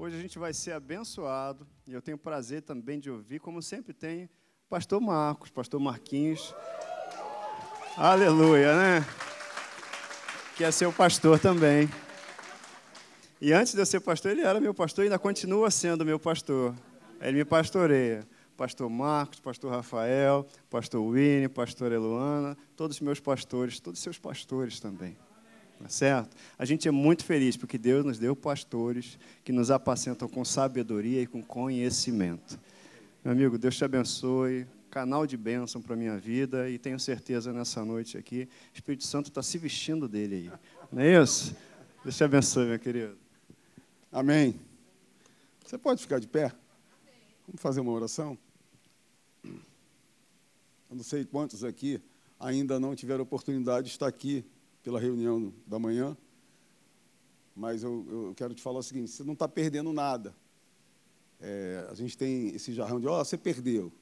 Hoje a gente vai ser abençoado e eu tenho prazer também de ouvir, como sempre tem, pastor Marcos, pastor Marquinhos. Aleluia, né? Que é seu pastor também. E antes de eu ser pastor, ele era meu pastor e ainda continua sendo meu pastor. Ele me pastoreia. Pastor Marcos, pastor Rafael, pastor Winnie, pastor Eluana, todos os meus pastores, todos os seus pastores também. Tá certo? A gente é muito feliz porque Deus nos deu pastores que nos apacentam com sabedoria e com conhecimento. Meu amigo, Deus te abençoe. Canal de bênção para a minha vida e tenho certeza nessa noite aqui, o Espírito Santo está se vestindo dele aí. Não é isso? Deus te abençoe, meu querido. Amém. Você pode ficar de pé? Vamos fazer uma oração? Eu não sei quantos aqui ainda não tiveram oportunidade de estar aqui pela reunião da manhã, mas eu, eu quero te falar o seguinte: você não está perdendo nada. É, a gente tem esse jarrão de, ó, oh, você perdeu.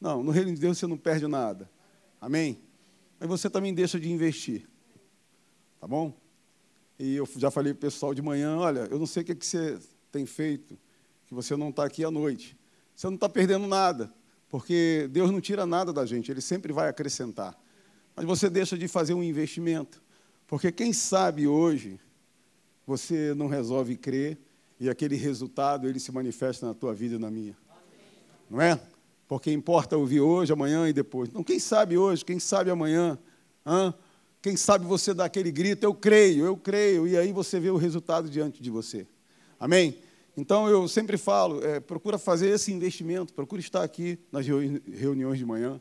Não, no reino de Deus você não perde nada. Amém? Mas você também deixa de investir. Tá bom? E eu já falei para o pessoal de manhã: olha, eu não sei o que, é que você tem feito, que você não está aqui à noite. Você não está perdendo nada, porque Deus não tira nada da gente, Ele sempre vai acrescentar. Mas você deixa de fazer um investimento. Porque quem sabe hoje você não resolve crer e aquele resultado ele se manifesta na tua vida e na minha. Não é? Porque importa ouvir hoje, amanhã e depois. Então, quem sabe hoje, quem sabe amanhã, hã? quem sabe você dá aquele grito, eu creio, eu creio, e aí você vê o resultado diante de você. Amém? Então, eu sempre falo, é, procura fazer esse investimento, procura estar aqui nas reuniões de manhã.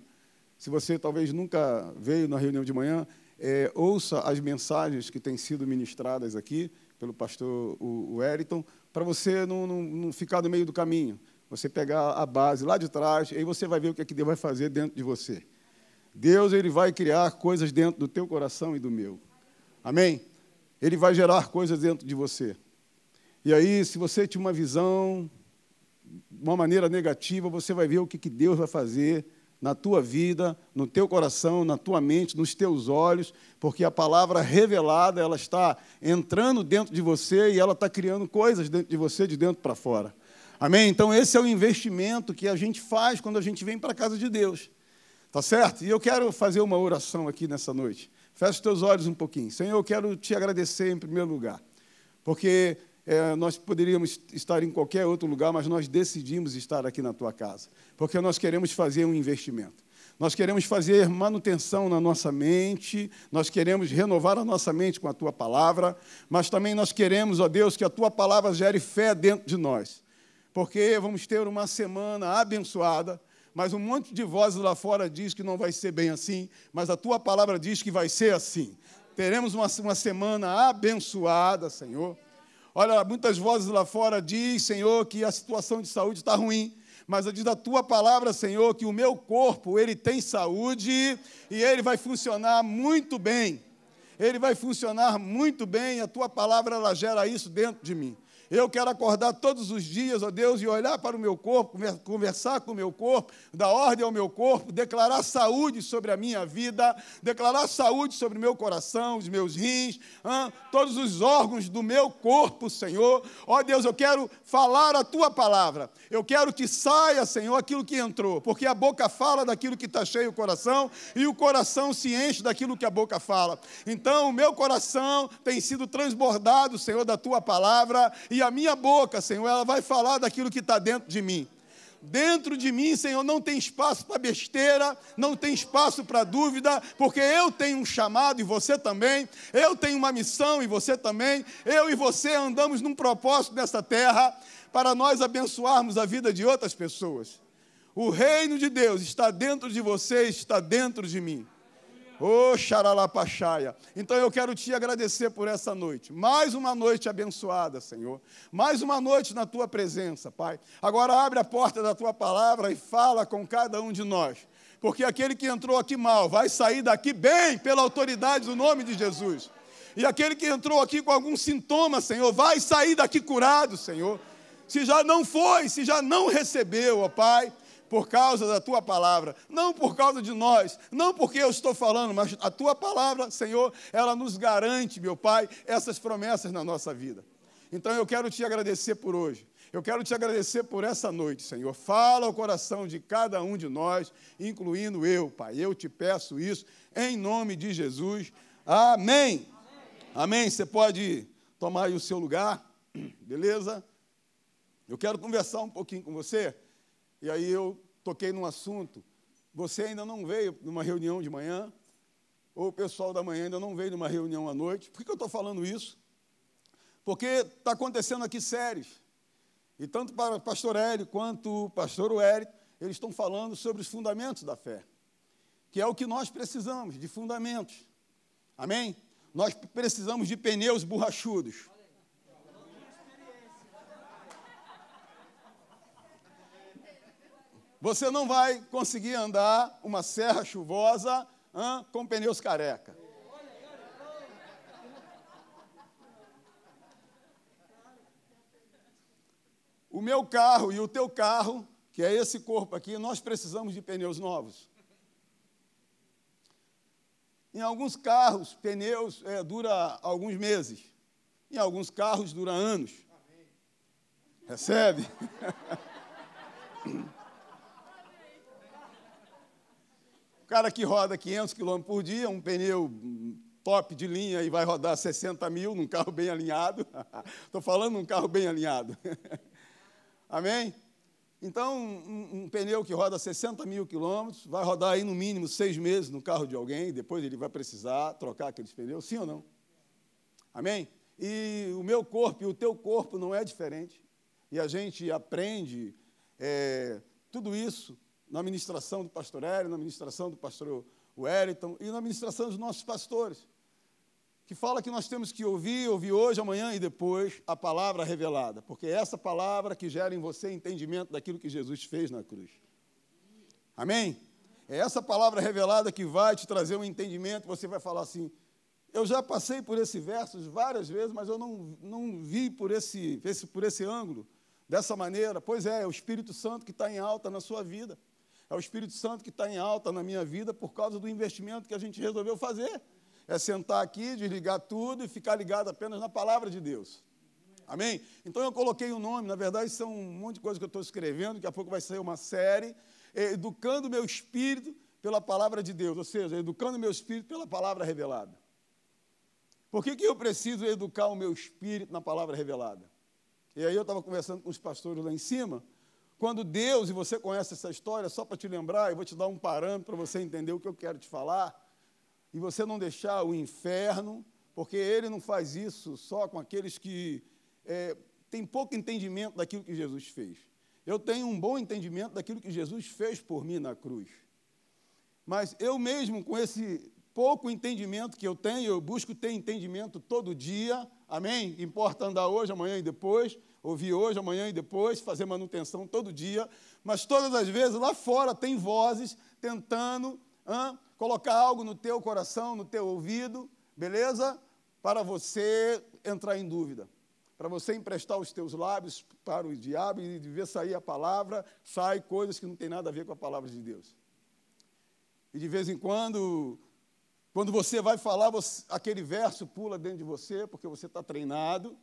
Se você talvez nunca veio na reunião de manhã, é, ouça as mensagens que têm sido ministradas aqui pelo pastor o, o Eriton, para você não, não, não, ficar no meio do caminho. Você pegar a base lá de trás, aí você vai ver o que, é que Deus vai fazer dentro de você. Deus ele vai criar coisas dentro do teu coração e do meu. Amém? Ele vai gerar coisas dentro de você. E aí, se você tinha uma visão, uma maneira negativa, você vai ver o que, que Deus vai fazer na tua vida, no teu coração, na tua mente, nos teus olhos, porque a palavra revelada, ela está entrando dentro de você e ela está criando coisas dentro de você, de dentro para fora. Amém? Então, esse é o investimento que a gente faz quando a gente vem para a casa de Deus. Tá certo? E eu quero fazer uma oração aqui nessa noite. Feche os teus olhos um pouquinho. Senhor, eu quero te agradecer em primeiro lugar, porque é, nós poderíamos estar em qualquer outro lugar, mas nós decidimos estar aqui na tua casa, porque nós queremos fazer um investimento. Nós queremos fazer manutenção na nossa mente, nós queremos renovar a nossa mente com a tua palavra, mas também nós queremos, ó Deus, que a tua palavra gere fé dentro de nós, porque vamos ter uma semana abençoada, mas um monte de vozes lá fora diz que não vai ser bem assim, mas a tua palavra diz que vai ser assim. Teremos uma, uma semana abençoada, Senhor. Olha, muitas vozes lá fora diz, Senhor, que a situação de saúde está ruim. Mas diz a tua palavra, Senhor, que o meu corpo, ele tem saúde e ele vai funcionar muito bem. Ele vai funcionar muito bem, a tua palavra ela gera isso dentro de mim. Eu quero acordar todos os dias, ó Deus, e olhar para o meu corpo, conversar com o meu corpo, dar ordem ao meu corpo, declarar saúde sobre a minha vida, declarar saúde sobre o meu coração, os meus rins, hein, todos os órgãos do meu corpo, Senhor. Ó Deus, eu quero falar a tua palavra. Eu quero que saia, Senhor, aquilo que entrou, porque a boca fala daquilo que está cheio o coração e o coração se enche daquilo que a boca fala. Então, o meu coração tem sido transbordado, Senhor, da tua palavra e a minha boca, Senhor, ela vai falar daquilo que está dentro de mim. Dentro de mim, Senhor, não tem espaço para besteira, não tem espaço para dúvida, porque eu tenho um chamado e você também, eu tenho uma missão e você também, eu e você andamos num propósito nessa terra para nós abençoarmos a vida de outras pessoas. O reino de Deus está dentro de você, está dentro de mim. Ô xaralapaxaia. Então eu quero te agradecer por essa noite. Mais uma noite abençoada, Senhor. Mais uma noite na tua presença, Pai. Agora abre a porta da tua palavra e fala com cada um de nós. Porque aquele que entrou aqui mal vai sair daqui bem pela autoridade do nome de Jesus. E aquele que entrou aqui com algum sintoma, Senhor, vai sair daqui curado, Senhor. Se já não foi, se já não recebeu, ó Pai, por causa da tua palavra, não por causa de nós, não porque eu estou falando, mas a tua palavra, Senhor, ela nos garante, meu Pai, essas promessas na nossa vida. Então eu quero te agradecer por hoje. Eu quero te agradecer por essa noite, Senhor. Fala ao coração de cada um de nós, incluindo eu, Pai. Eu te peço isso em nome de Jesus. Amém. Amém. Amém. Você pode tomar aí o seu lugar, beleza? Eu quero conversar um pouquinho com você. E aí eu toquei num assunto. Você ainda não veio numa reunião de manhã, ou o pessoal da manhã ainda não veio numa reunião à noite. Por que eu estou falando isso? Porque está acontecendo aqui séries. E tanto para o pastor Hélio quanto o pastor Uérito, eles estão falando sobre os fundamentos da fé, que é o que nós precisamos, de fundamentos. Amém? Nós precisamos de pneus borrachudos. Você não vai conseguir andar uma serra chuvosa hein, com pneus careca. O meu carro e o teu carro, que é esse corpo aqui, nós precisamos de pneus novos. Em alguns carros, pneus é, dura alguns meses. Em alguns carros, dura anos. Recebe? o cara que roda 500 km por dia, um pneu top de linha e vai rodar 60 mil num carro bem alinhado. Estou falando num carro bem alinhado. Amém? Então, um, um, pneu que roda 60 mil quilômetros vai rodar aí no mínimo seis meses no carro de alguém, depois ele vai precisar trocar aqueles pneus, sim ou não? Amém? E o meu corpo e o teu corpo não é diferente. E a gente aprende é, tudo isso na ministração do pastor Hélio, na ministração do pastor Wellington e na ministração dos nossos pastores que fala que nós temos que ouvir, ouvir hoje, amanhã e depois a palavra revelada, porque é essa palavra que gera em você entendimento daquilo que Jesus fez na cruz. Amém? É essa palavra revelada que vai te trazer um entendimento, você vai falar assim: eu já passei por esse verso várias vezes, mas eu não, não vi por esse, esse, por esse ângulo, dessa maneira. Pois é, é o Espírito Santo que está em alta na sua vida. É o Espírito Santo que está em alta na minha vida por causa do investimento que a gente resolveu fazer é sentar aqui, desligar tudo e ficar ligado apenas na palavra de Deus. Amém? Então eu coloquei o um nome, na verdade são um monte de coisa que eu estou escrevendo, daqui a pouco vai sair uma série, educando meu espírito pela palavra de Deus, ou seja, educando meu espírito pela palavra revelada. Por que, que eu preciso educar o meu espírito na palavra revelada? E aí eu estava conversando com os pastores lá em cima, quando Deus, e você conhece essa história, só para te lembrar, eu vou te dar um parâmetro para você entender o que eu quero te falar e você não deixar o inferno, porque ele não faz isso só com aqueles que é, têm pouco entendimento daquilo que Jesus fez. Eu tenho um bom entendimento daquilo que Jesus fez por mim na cruz. Mas eu mesmo, com esse pouco entendimento que eu tenho, eu busco ter entendimento todo dia, amém? Importa andar hoje, amanhã e depois, ouvir hoje, amanhã e depois, fazer manutenção todo dia, mas todas as vezes lá fora tem vozes tentando hã, colocar algo no teu coração, no teu ouvido, beleza? Para você entrar em dúvida. Para você emprestar os teus lábios para o diabo e ver sair a palavra, sai coisas que não tem nada a ver com a palavra de Deus. E de vez em quando, quando você vai falar, você, aquele verso pula dentro de você, porque você está treinado.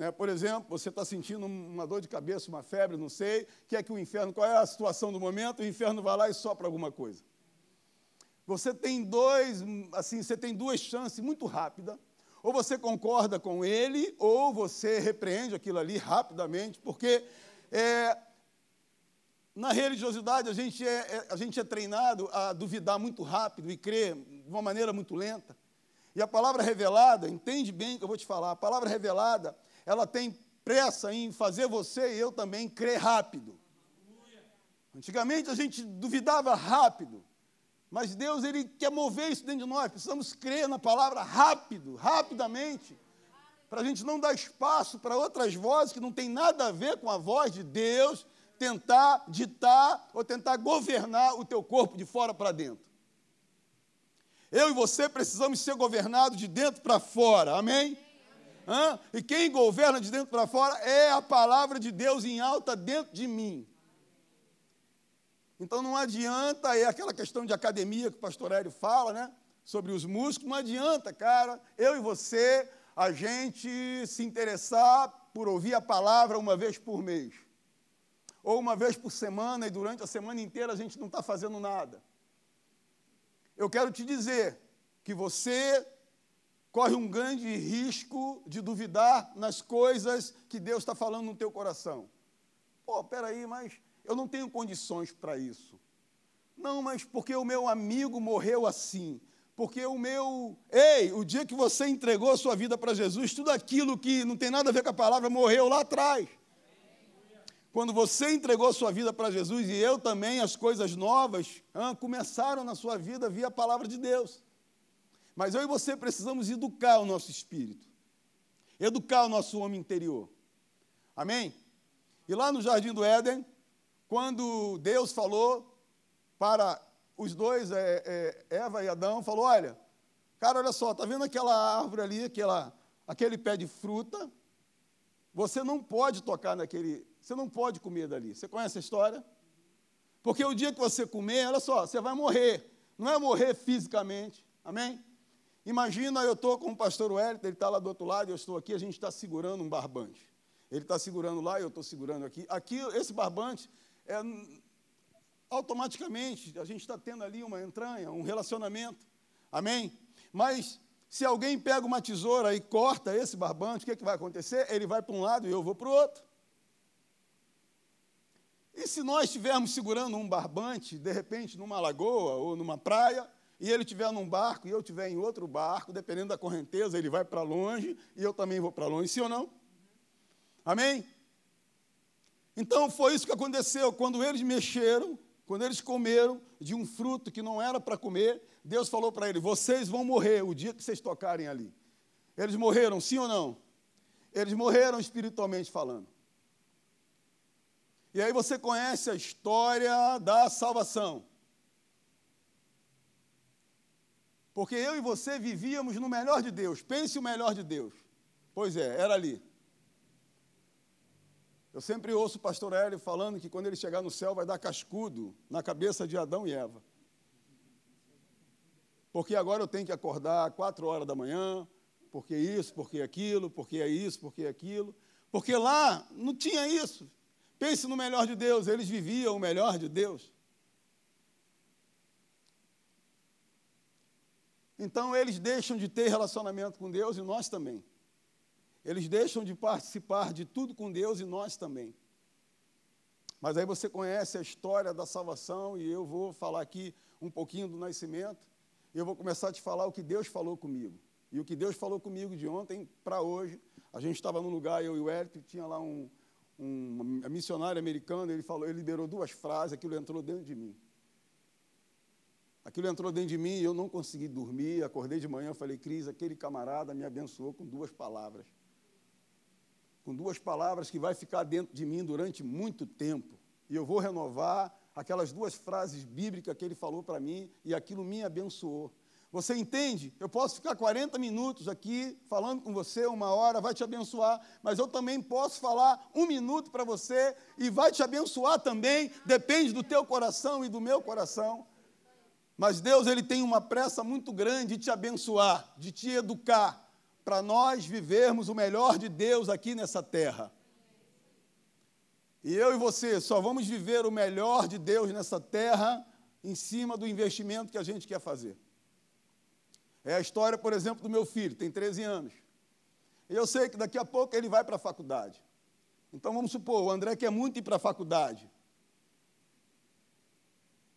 Né? Por exemplo, você está sentindo uma dor de cabeça, uma febre, não sei, que é que o inferno, qual é a situação do momento? O inferno vai lá e sopra alguma coisa. Você tem dois, assim, você tem duas chances muito rápidas. Ou você concorda com ele, ou você repreende aquilo ali rapidamente, porque é, na religiosidade a gente, é, é, a gente é treinado a duvidar muito rápido e crer de uma maneira muito lenta. E a palavra revelada, entende bem o que eu vou te falar, a palavra revelada, ela tem pressa em fazer você e eu também crer rápido. Antigamente a gente duvidava rápido. Mas Deus ele quer mover isso dentro de nós. Precisamos crer na palavra rápido, rapidamente, para a gente não dar espaço para outras vozes que não tem nada a ver com a voz de Deus tentar ditar ou tentar governar o teu corpo de fora para dentro. Eu e você precisamos ser governados de dentro para fora, amém? Amém. E quem governa de dentro para fora é a palavra de Deus em alta dentro de mim. Então não adianta, é aquela questão de academia que o pastor Hélio fala, né? Sobre os músculos, não adianta, cara, eu e você, a gente se interessar por ouvir a palavra uma vez por mês, ou uma vez por semana e durante a semana inteira a gente não está fazendo nada. Eu quero te dizer que você corre um grande risco de duvidar nas coisas que Deus está falando no teu coração. Pô, peraí, mas eu não tenho condições para isso. Não, mas porque o meu amigo morreu assim. Porque o meu. Ei, o dia que você entregou a sua vida para Jesus, tudo aquilo que não tem nada a ver com a palavra morreu lá atrás. Quando você entregou a sua vida para Jesus e eu também, as coisas novas ah, começaram na sua vida via a palavra de Deus. Mas eu e você precisamos educar o nosso espírito, educar o nosso homem interior. Amém? E lá no Jardim do Éden, quando Deus falou para os dois, é, é, Eva e Adão, falou: Olha, cara, olha só, está vendo aquela árvore ali, aquela, aquele pé de fruta? Você não pode tocar naquele, você não pode comer dali. Você conhece a história? Porque o dia que você comer, olha só, você vai morrer. Não é morrer fisicamente. Amém? Imagina, eu estou com o pastor Wellington, ele está lá do outro lado, eu estou aqui, a gente está segurando um barbante. Ele está segurando lá, eu estou segurando aqui. Aqui, esse barbante, é, automaticamente, a gente está tendo ali uma entranha, um relacionamento. Amém? Mas, se alguém pega uma tesoura e corta esse barbante, o que, é que vai acontecer? Ele vai para um lado e eu vou para o outro. E se nós estivermos segurando um barbante, de repente, numa lagoa ou numa praia, e ele estiver num barco e eu estiver em outro barco, dependendo da correnteza, ele vai para longe e eu também vou para longe, sim ou não? Amém? Então foi isso que aconteceu. Quando eles mexeram, quando eles comeram de um fruto que não era para comer, Deus falou para eles: vocês vão morrer o dia que vocês tocarem ali. Eles morreram, sim ou não? Eles morreram espiritualmente falando. E aí você conhece a história da salvação. Porque eu e você vivíamos no melhor de Deus. Pense o melhor de Deus. Pois é, era ali. Eu sempre ouço o pastor Hélio falando que quando ele chegar no céu vai dar cascudo na cabeça de Adão e Eva. Porque agora eu tenho que acordar quatro horas da manhã, porque isso, porque aquilo, porque é isso, porque é aquilo. Porque lá não tinha isso. Pense no melhor de Deus, eles viviam o melhor de Deus. Então eles deixam de ter relacionamento com Deus e nós também. Eles deixam de participar de tudo com Deus e nós também. Mas aí você conhece a história da salvação e eu vou falar aqui um pouquinho do nascimento. E eu vou começar a te falar o que Deus falou comigo. E o que Deus falou comigo de ontem para hoje. A gente estava num lugar, eu e o Hélio, tinha lá um, um missionário americano, ele falou, ele liberou duas frases, aquilo entrou dentro de mim. Aquilo entrou dentro de mim e eu não consegui dormir. Acordei de manhã, falei, Cris, aquele camarada me abençoou com duas palavras. Com duas palavras que vai ficar dentro de mim durante muito tempo. E eu vou renovar aquelas duas frases bíblicas que ele falou para mim e aquilo me abençoou. Você entende? Eu posso ficar 40 minutos aqui falando com você, uma hora, vai te abençoar, mas eu também posso falar um minuto para você e vai te abençoar também, depende do teu coração e do meu coração. Mas Deus ele tem uma pressa muito grande de te abençoar, de te educar, para nós vivermos o melhor de Deus aqui nessa terra. E eu e você só vamos viver o melhor de Deus nessa terra em cima do investimento que a gente quer fazer. É a história, por exemplo, do meu filho, tem 13 anos. E eu sei que daqui a pouco ele vai para a faculdade. Então vamos supor, o André quer muito ir para a faculdade.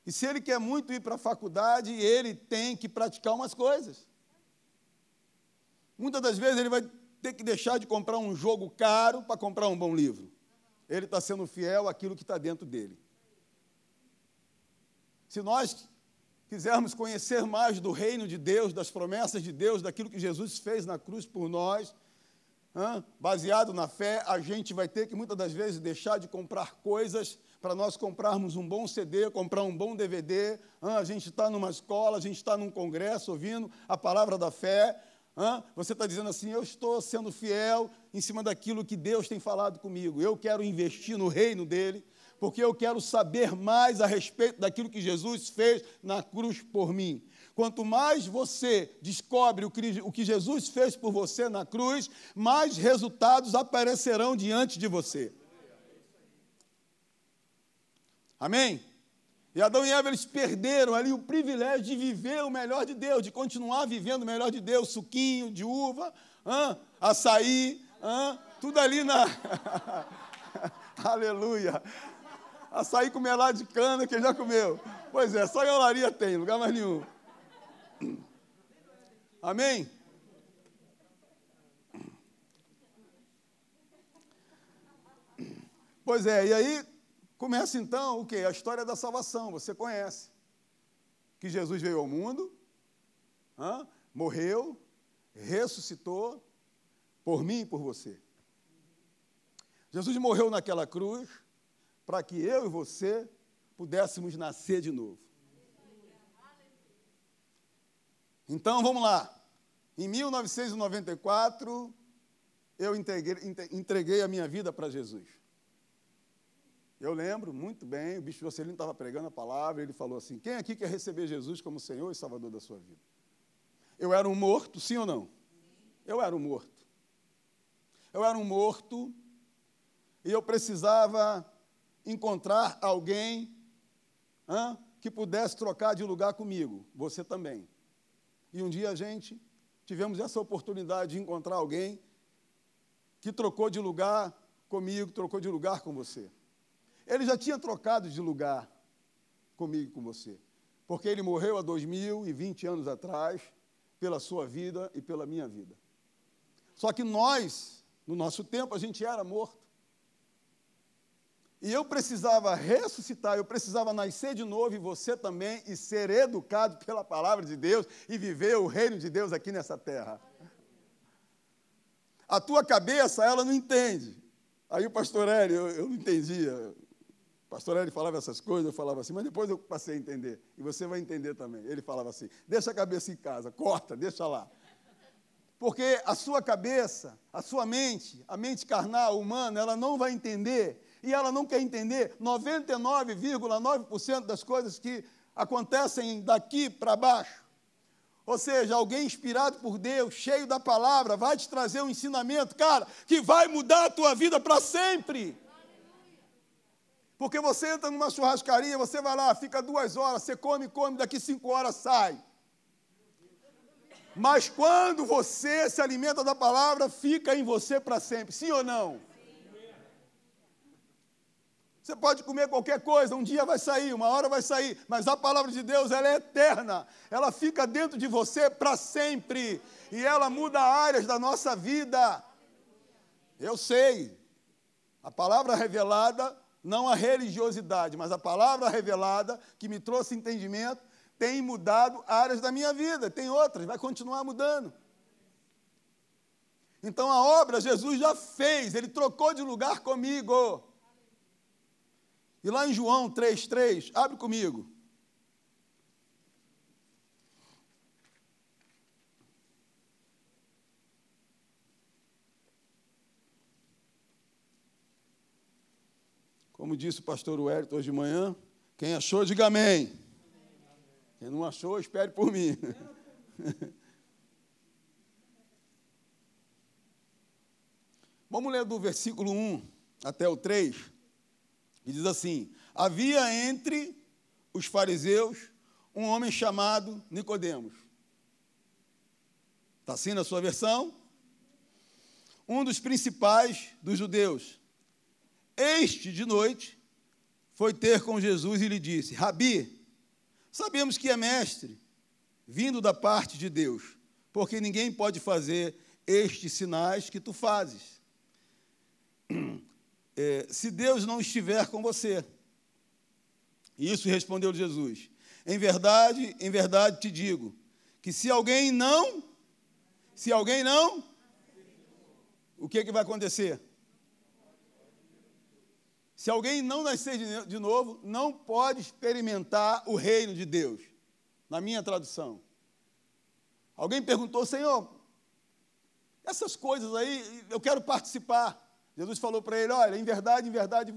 E se ele quer muito ir para a faculdade, ele tem que praticar umas coisas. Muitas das vezes ele vai ter que deixar de comprar um jogo caro para comprar um bom livro. Ele está sendo fiel àquilo que está dentro dele. Se nós quisermos conhecer mais do reino de Deus, das promessas de Deus, daquilo que Jesus fez na cruz por nós, baseado na fé, a gente vai ter que muitas das vezes deixar de comprar coisas para nós comprarmos um bom CD, comprar um bom DVD. a gente está numa escola, a gente está num congresso ouvindo a palavra da fé. você está dizendo assim: eu estou sendo fiel em cima daquilo que Deus tem falado comigo. Eu quero investir no reino dele, porque eu quero saber mais a respeito daquilo que Jesus fez na cruz por mim. Quanto mais você descobre o que Jesus fez por você na cruz, mais resultados aparecerão diante de você. Amém? E Adão e Eva eles perderam ali o privilégio de viver o melhor de Deus, de continuar vivendo o melhor de Deus, suquinho de uva, hã? açaí, tudo ali na. Aleluia. Açaí com melado de cana, quem já comeu? Pois é, só em olaria tem, lugar mais nenhum. Amém? Pois é, e aí começa então o que? A história da salvação, você conhece. Que Jesus veio ao mundo, morreu, ressuscitou por mim e por você. Jesus morreu naquela cruz para que eu e você pudéssemos nascer de novo. Então vamos lá. Em 1994, eu entreguei, entreguei a minha vida para Jesus. Eu lembro muito bem, o bicho Jocelino estava pregando a palavra, ele falou assim: quem aqui quer receber Jesus como Senhor e Salvador da sua vida? Eu era um morto, sim ou não? Eu era um morto. Eu era um morto e eu precisava encontrar alguém que pudesse trocar de lugar comigo. Você também. E um dia a gente tivemos essa oportunidade de encontrar alguém que trocou de lugar comigo, trocou de lugar com você. Ele já tinha trocado de lugar comigo e com você, porque ele morreu há 2020 anos atrás pela sua vida e pela minha vida. Só que nós, no nosso tempo, a gente era morto. E eu precisava ressuscitar, eu precisava nascer de novo, e você também, e ser educado pela palavra de Deus e viver o reino de Deus aqui nessa terra. A tua cabeça, ela não entende. Aí o pastor Hélio, eu, eu não entendia. Pastor Hélio falava essas coisas, eu falava assim, mas depois eu passei a entender. E você vai entender também. Ele falava assim: deixa a cabeça em casa, corta, deixa lá. Porque a sua cabeça, a sua mente, a mente carnal, humana, ela não vai entender e ela não quer entender 99,9% das coisas que acontecem daqui para baixo. Ou seja, alguém inspirado por Deus, cheio da palavra, vai te trazer um ensinamento, cara, que vai mudar a tua vida para sempre. Porque você entra numa churrascaria, você vai lá, fica duas horas, você come, come, daqui cinco horas sai. Mas quando você se alimenta da palavra, fica em você para sempre, sim ou não? Você pode comer qualquer coisa, um dia vai sair, uma hora vai sair, mas a palavra de Deus ela é eterna, ela fica dentro de você para sempre e ela muda áreas da nossa vida. Eu sei, a palavra revelada, não a religiosidade, mas a palavra revelada que me trouxe entendimento, tem mudado áreas da minha vida, tem outras, vai continuar mudando. Então a obra Jesus já fez, ele trocou de lugar comigo. E lá em João 3,3, abre comigo. Como disse o pastor Wellington hoje de manhã, quem achou, diga amém. Quem não achou, espere por mim. Vamos ler do versículo 1 até o 3. E diz assim: Havia entre os fariseus um homem chamado Nicodemos. Está assim na sua versão? Um dos principais dos judeus. Este de noite foi ter com Jesus e lhe disse: Rabi, sabemos que é mestre, vindo da parte de Deus, porque ninguém pode fazer estes sinais que tu fazes é, se Deus não estiver com você. Isso respondeu Jesus. Em verdade, em verdade te digo, que se alguém não, se alguém não, o que, que vai acontecer? Se alguém não nascer de, novo, não pode experimentar o reino de Deus. Na minha tradução. Alguém perguntou, Senhor, essas coisas aí, eu quero participar. Jesus falou para ele: Olha, em verdade, em verdade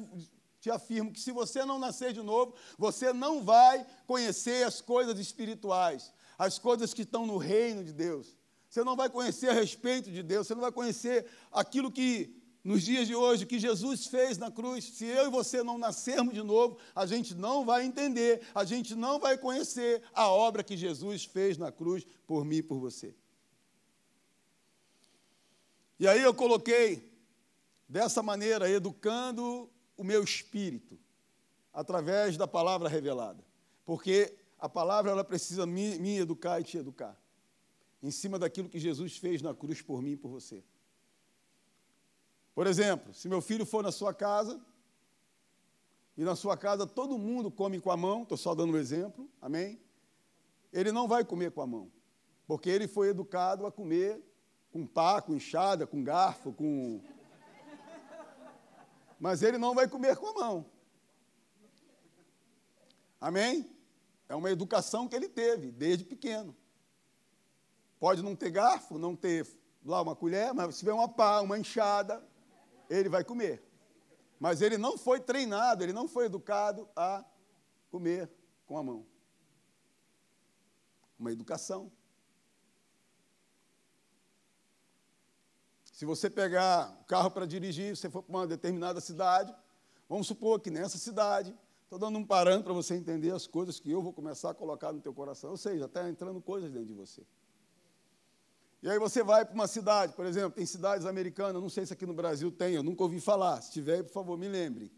te afirmo que se você não nascer de novo, você não vai conhecer as coisas espirituais, as coisas que estão no reino de Deus. Você não vai conhecer a respeito de Deus, você não vai conhecer aquilo que nos dias de hoje, que Jesus fez na cruz. Se eu e você não nascermos de novo, a gente não vai entender, a gente não vai conhecer a obra que Jesus fez na cruz por mim e por você. E aí eu coloquei dessa maneira, educando o meu espírito, através da palavra revelada. Porque a palavra ela precisa me, me educar e te educar. Em cima daquilo que Jesus fez na cruz por mim e por você. Por exemplo, se meu filho for na sua casa, e na sua casa todo mundo come com a mão, estou só dando um exemplo, amém? Ele não vai comer com a mão, porque ele foi educado a comer com pá, com enxada, com garfo, com. Mas ele não vai comer com a mão. Amém? É uma educação que ele teve desde pequeno. Pode não ter garfo, não ter lá uma colher, mas se tiver uma pá, uma enxada, ele vai comer. Mas ele não foi treinado, ele não foi educado a comer com a mão. Uma educação. Se você pegar o carro para dirigir, você for para uma determinada cidade, vamos supor que nessa cidade, estou dando um parâmetro para você entender as coisas que eu vou começar a colocar no teu coração, ou seja, está entrando coisas dentro de você. E aí você vai para uma cidade, por exemplo, tem cidades americanas, não sei se aqui no Brasil tem, eu nunca ouvi falar. Se tiver, por favor, me lembre.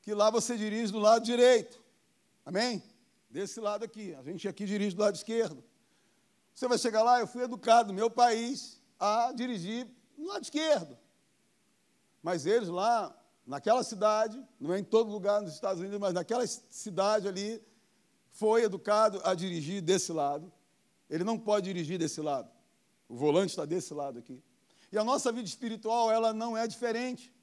Que lá você dirige do lado direito. Amém? Desse lado aqui. A gente aqui dirige do lado esquerdo. Você vai chegar lá, eu fui educado no meu país a dirigir do lado esquerdo. Mas eles lá, naquela cidade, não é em todo lugar nos Estados Unidos, mas naquela cidade ali, foi educado a dirigir desse lado. Ele não pode dirigir desse lado. O volante está desse lado aqui. E a nossa vida espiritual, ela não é diferente.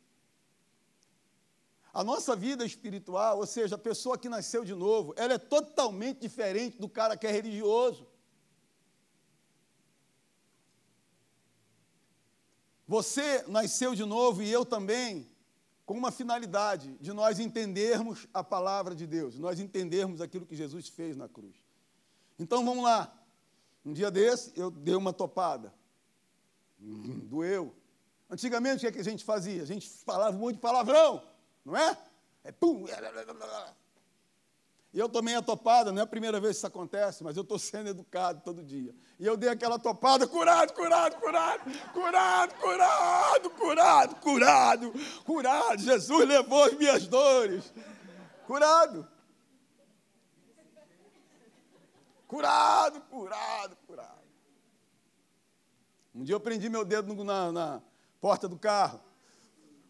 A nossa vida espiritual, ou seja, a pessoa que nasceu de novo, ela é totalmente diferente do cara que é religioso. Você nasceu de novo e eu também, com uma finalidade de nós entendermos a palavra de Deus, nós entendermos aquilo que Jesus fez na cruz. Então vamos lá. Um dia desse, eu dei uma topada. Hum, doeu. Antigamente, o que, é que a gente fazia? A gente falava de palavrão, não é? É pum. E eu tomei a topada, não é a primeira vez que isso acontece, mas eu estou sendo educado todo dia. E eu dei aquela topada, curado, curado, curado, curado, curado, curado, curado, curado. Jesus levou as minhas dores. Curado. Curado, curado, curado. Um dia eu prendi meu dedo na, na porta do carro.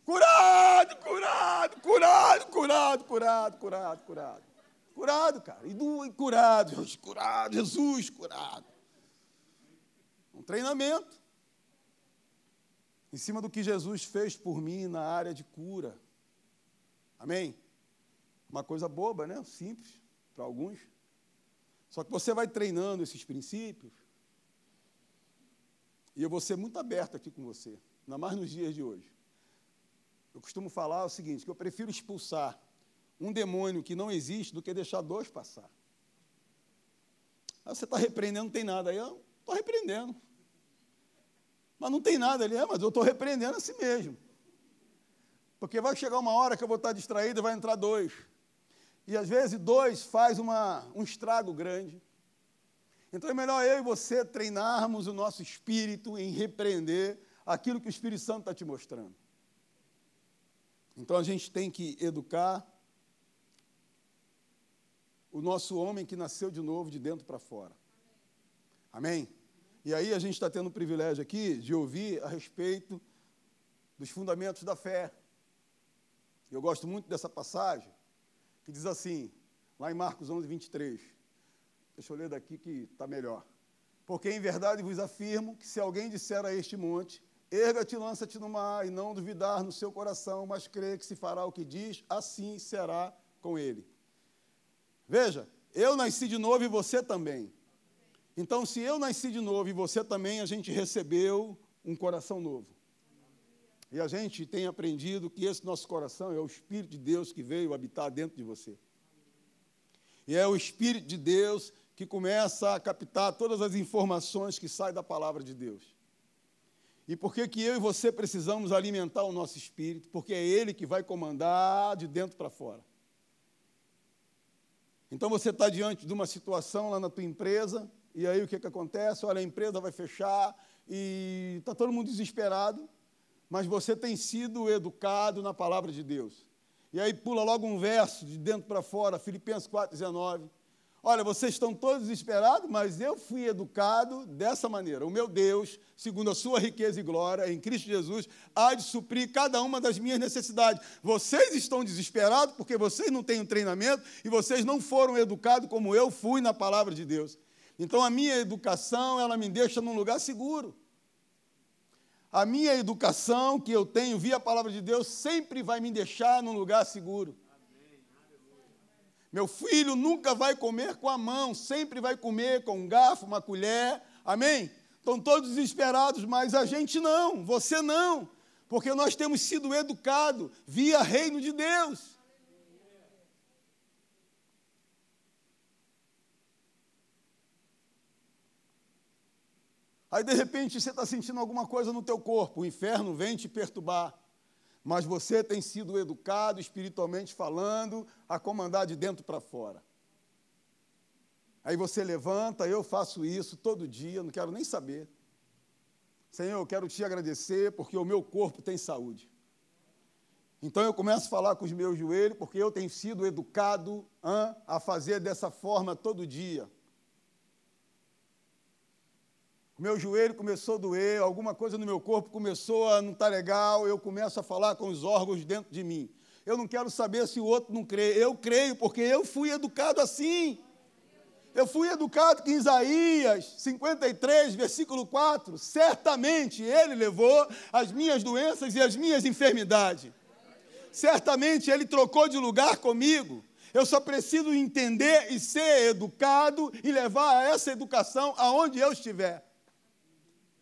Curado, curado, curado, curado, curado, curado, curado. Curado, cara. E, do, e curado, Jesus, curado, Jesus, curado. Um treinamento. Em cima do que Jesus fez por mim na área de cura. Amém? Uma coisa boba, né? Simples para alguns. Só que você vai treinando esses princípios, e eu vou ser muito aberto aqui com você, ainda mais nos dias de hoje. Eu costumo falar o seguinte: que eu prefiro expulsar um demônio que não existe do que deixar dois passar. Aí você está repreendendo, não tem nada. Aí eu estou repreendendo. Mas não tem nada ali, é, mas eu estou repreendendo a si mesmo. Porque vai chegar uma hora que eu vou estar distraído e vai entrar dois. E às vezes dois faz uma, um estrago grande. Então é melhor eu e você treinarmos o nosso espírito em repreender aquilo que o Espírito Santo está te mostrando. Então a gente tem que educar o nosso homem que nasceu de novo de dentro para fora. Amém? E aí a gente está tendo o privilégio aqui de ouvir a respeito dos fundamentos da fé. Eu gosto muito dessa passagem, que diz assim, lá em Marcos 11, 23. Deixa eu ler daqui que está melhor. Porque em verdade vos afirmo que se alguém disser a este monte, erga-te lança-te no mar, e não duvidar no seu coração, mas crê que se fará o que diz, assim será com ele. Veja, eu nasci de novo e você também. Então, se eu nasci de novo e você também, a gente recebeu um coração novo. E a gente tem aprendido que esse nosso coração é o Espírito de Deus que veio habitar dentro de você. E é o Espírito de Deus que começa a captar todas as informações que saem da palavra de Deus. E por que, que eu e você precisamos alimentar o nosso espírito? Porque é ele que vai comandar de dentro para fora. Então você está diante de uma situação lá na tua empresa, e aí o que, que acontece? Olha, a empresa vai fechar e está todo mundo desesperado, mas você tem sido educado na palavra de Deus. E aí pula logo um verso de dentro para fora, Filipenses 4,19. Olha, vocês estão todos desesperados, mas eu fui educado dessa maneira. O meu Deus, segundo a sua riqueza e glória, em Cristo Jesus, há de suprir cada uma das minhas necessidades. Vocês estão desesperados porque vocês não têm um treinamento e vocês não foram educados como eu fui na palavra de Deus. Então a minha educação, ela me deixa num lugar seguro. A minha educação que eu tenho via a palavra de Deus sempre vai me deixar num lugar seguro. Meu filho nunca vai comer com a mão, sempre vai comer com um garfo, uma colher. Amém? Estão todos desesperados, mas a gente não, você não, porque nós temos sido educados via reino de Deus. Aí de repente você está sentindo alguma coisa no teu corpo, o inferno vem te perturbar mas você tem sido educado espiritualmente falando a comandar de dentro para fora. Aí você levanta, eu faço isso todo dia, não quero nem saber. Senhor, eu quero te agradecer porque o meu corpo tem saúde. Então eu começo a falar com os meus joelhos, porque eu tenho sido educado hein, a fazer dessa forma todo dia. O meu joelho começou a doer, alguma coisa no meu corpo começou a não estar tá legal, eu começo a falar com os órgãos dentro de mim. Eu não quero saber se o outro não crê. Eu creio, porque eu fui educado assim. Eu fui educado que em Isaías 53, versículo 4, certamente ele levou as minhas doenças e as minhas enfermidades. Certamente ele trocou de lugar comigo. Eu só preciso entender e ser educado e levar essa educação aonde eu estiver.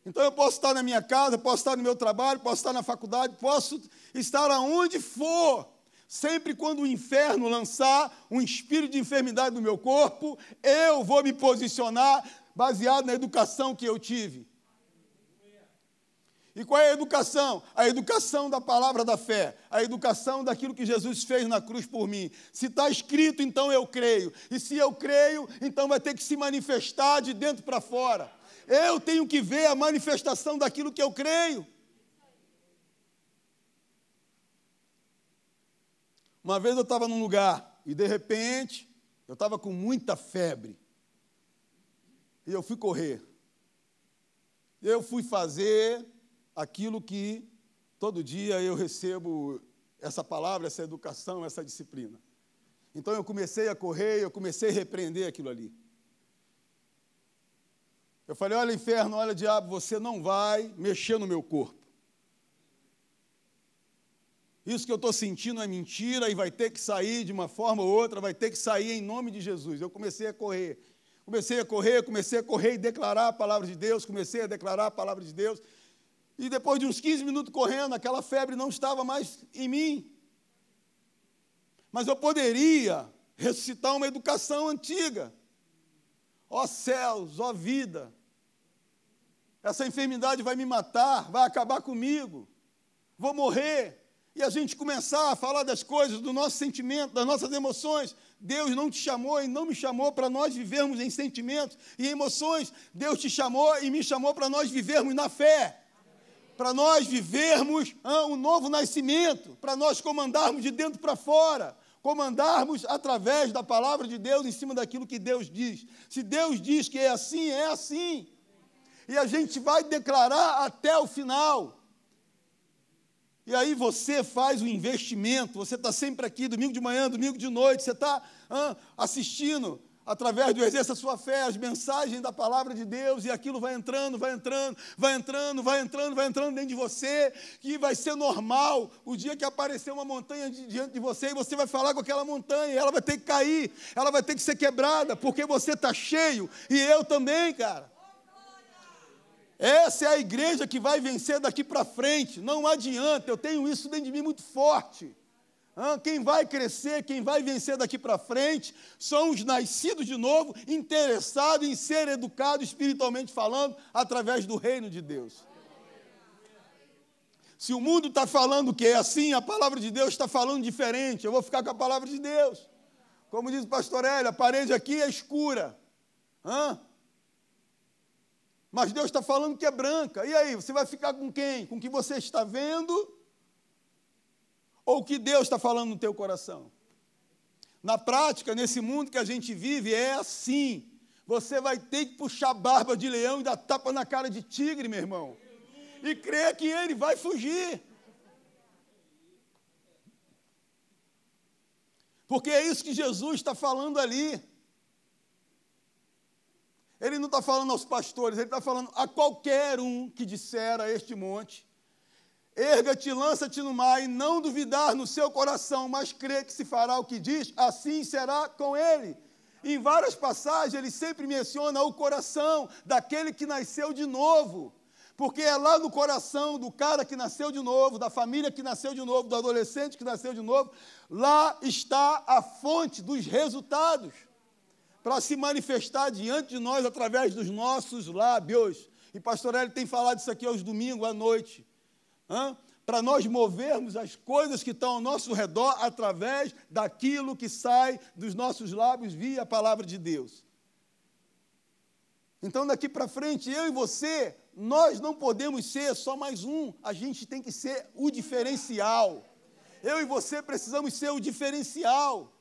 Então eu posso estar na minha casa, posso estar no meu trabalho, posso estar na faculdade, posso estar aonde for. Sempre quando o inferno lançar um espírito de enfermidade no meu corpo, eu vou me posicionar baseado na educação que eu tive. E qual é a educação? A educação da palavra da fé, a educação daquilo que Jesus fez na cruz por mim. Se está escrito, então eu creio. E se eu creio, então vai ter que se manifestar de dentro para fora. Eu tenho que ver a manifestação daquilo que eu creio. Uma vez eu estava num lugar e de repente eu estava com muita febre. E eu fui correr. Eu fui fazer aquilo que todo dia eu recebo essa palavra, essa educação, essa disciplina. Então eu comecei a correr, eu comecei a repreender aquilo ali. Eu falei: olha, inferno, olha, diabo, você não vai mexer no meu corpo. Isso que eu estou sentindo é mentira e vai ter que sair de uma forma ou outra, vai ter que sair em nome de Jesus. Eu comecei a correr. Comecei a correr, comecei a correr e declarar a palavra de Deus, comecei a declarar a palavra de Deus. E depois de uns 15 minutos correndo, aquela febre não estava mais em mim. Mas eu poderia ressuscitar uma educação antiga. Ó céus, ó vida, essa enfermidade vai me matar, vai acabar comigo, vou morrer. E a gente começar a falar das coisas, do nosso sentimento, das nossas emoções. Deus não te chamou e não me chamou para nós vivermos em sentimentos e emoções. Deus te chamou e me chamou para nós vivermos na fé. Para nós vivermos ah, um novo nascimento, para nós comandarmos de dentro para fora, comandarmos através da palavra de Deus em cima daquilo que Deus diz. Se Deus diz que é assim, é assim. E a gente vai declarar até o final. E aí você faz o investimento, você está sempre aqui, domingo de manhã, domingo de noite, você está assistindo através do da sua fé, as mensagens da palavra de Deus, e aquilo vai entrando, vai entrando, vai entrando, vai entrando, vai entrando dentro de você, que vai ser normal o dia que aparecer uma montanha diante de você, e você vai falar com aquela montanha, ela vai ter que cair, ela vai ter que ser quebrada, porque você está cheio, e eu também, cara. Essa é a igreja que vai vencer daqui para frente. Não adianta, eu tenho isso dentro de mim muito forte. Quem vai crescer, quem vai vencer daqui para frente, são os nascidos de novo, interessados em ser educados espiritualmente falando, através do reino de Deus. Se o mundo está falando que é assim, a palavra de Deus está falando diferente. Eu vou ficar com a palavra de Deus. Como diz o pastor Hélio, a parede aqui é escura. Hã? Mas Deus está falando que é branca. E aí, você vai ficar com quem? Com o que você está vendo ou o que Deus está falando no teu coração? Na prática, nesse mundo que a gente vive, é assim. Você vai ter que puxar barba de leão e dar tapa na cara de tigre, meu irmão. E crer que ele vai fugir. Porque é isso que Jesus está falando ali. Ele não está falando aos pastores, ele está falando a qualquer um que disser a este monte: Erga-te, lança-te no mar, e não duvidar no seu coração, mas crer que se fará o que diz, assim será com ele. Em várias passagens, ele sempre menciona o coração daquele que nasceu de novo. Porque é lá no coração do cara que nasceu de novo, da família que nasceu de novo, do adolescente que nasceu de novo, lá está a fonte dos resultados para se manifestar diante de nós através dos nossos lábios. E pastor Hélio tem falado isso aqui aos domingos à noite para nós movermos as coisas que estão ao nosso redor através daquilo que sai dos nossos lábios via a palavra de Deus. Então, daqui para frente, eu e você, nós não podemos ser só mais um, a gente tem que ser o diferencial. Eu e você precisamos ser o diferencial.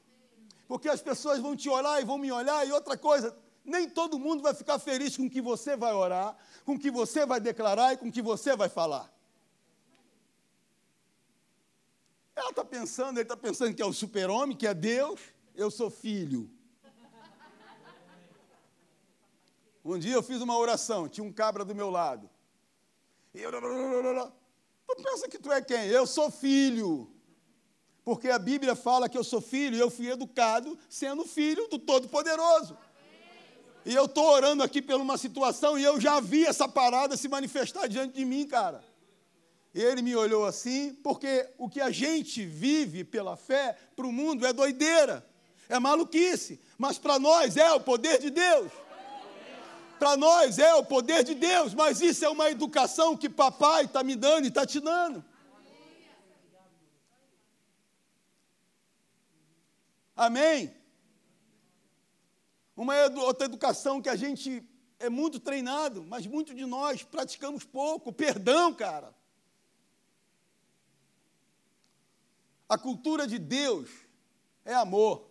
Porque as pessoas vão te olhar e vão me olhar, e outra coisa, nem todo mundo vai ficar feliz com o que você vai orar, com o que você vai declarar e com o que você vai falar. Ela está pensando, ele está pensando que é o super-homem, que é Deus, eu sou filho. Um dia eu fiz uma oração, tinha um cabra do meu lado. E eu. Tu pensa que tu é quem? Eu sou filho. Porque a Bíblia fala que eu sou filho e eu fui educado sendo filho do Todo-Poderoso. E eu estou orando aqui por uma situação e eu já vi essa parada se manifestar diante de mim, cara. E ele me olhou assim, porque o que a gente vive pela fé, para o mundo é doideira, é maluquice, mas para nós é o poder de Deus. Para nós é o poder de Deus, mas isso é uma educação que papai está me dando e está te dando. Amém? Uma outra educação que a gente é muito treinado, mas muito de nós praticamos pouco. Perdão, cara. A cultura de Deus é amor.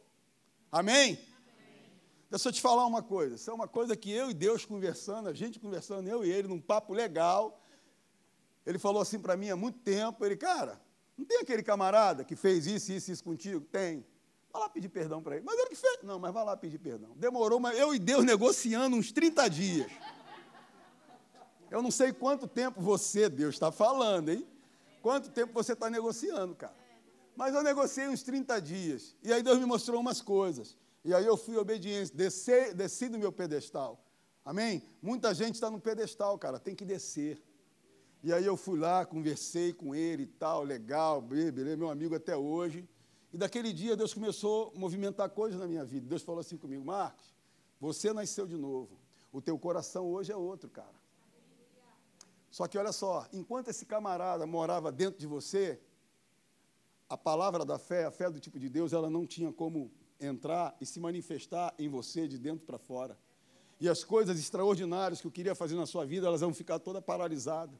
Amém? Deixa eu te falar uma coisa. Isso é uma coisa que eu e Deus conversando, a gente conversando, eu e ele, num papo legal. Ele falou assim para mim há muito tempo. Ele, cara, não tem aquele camarada que fez isso, isso, isso contigo? Tem. Vai lá pedir perdão para ele. Mas ele que fez. Não, mas vai lá pedir perdão. Demorou, mas eu e Deus negociando uns 30 dias. Eu não sei quanto tempo você, Deus, está falando, hein? Quanto tempo você está negociando, cara? Mas eu negociei uns 30 dias. E aí Deus me mostrou umas coisas. E aí eu fui obediente, desci, desci do meu pedestal. Amém? Muita gente está no pedestal, cara, tem que descer. E aí eu fui lá, conversei com ele e tal, legal, beleza, meu amigo até hoje. E daquele dia Deus começou a movimentar coisas na minha vida. Deus falou assim comigo, Marcos, você nasceu de novo. O teu coração hoje é outro, cara. Só que olha só, enquanto esse camarada morava dentro de você, a palavra da fé, a fé do tipo de Deus, ela não tinha como entrar e se manifestar em você de dentro para fora. E as coisas extraordinárias que eu queria fazer na sua vida, elas vão ficar toda paralisadas.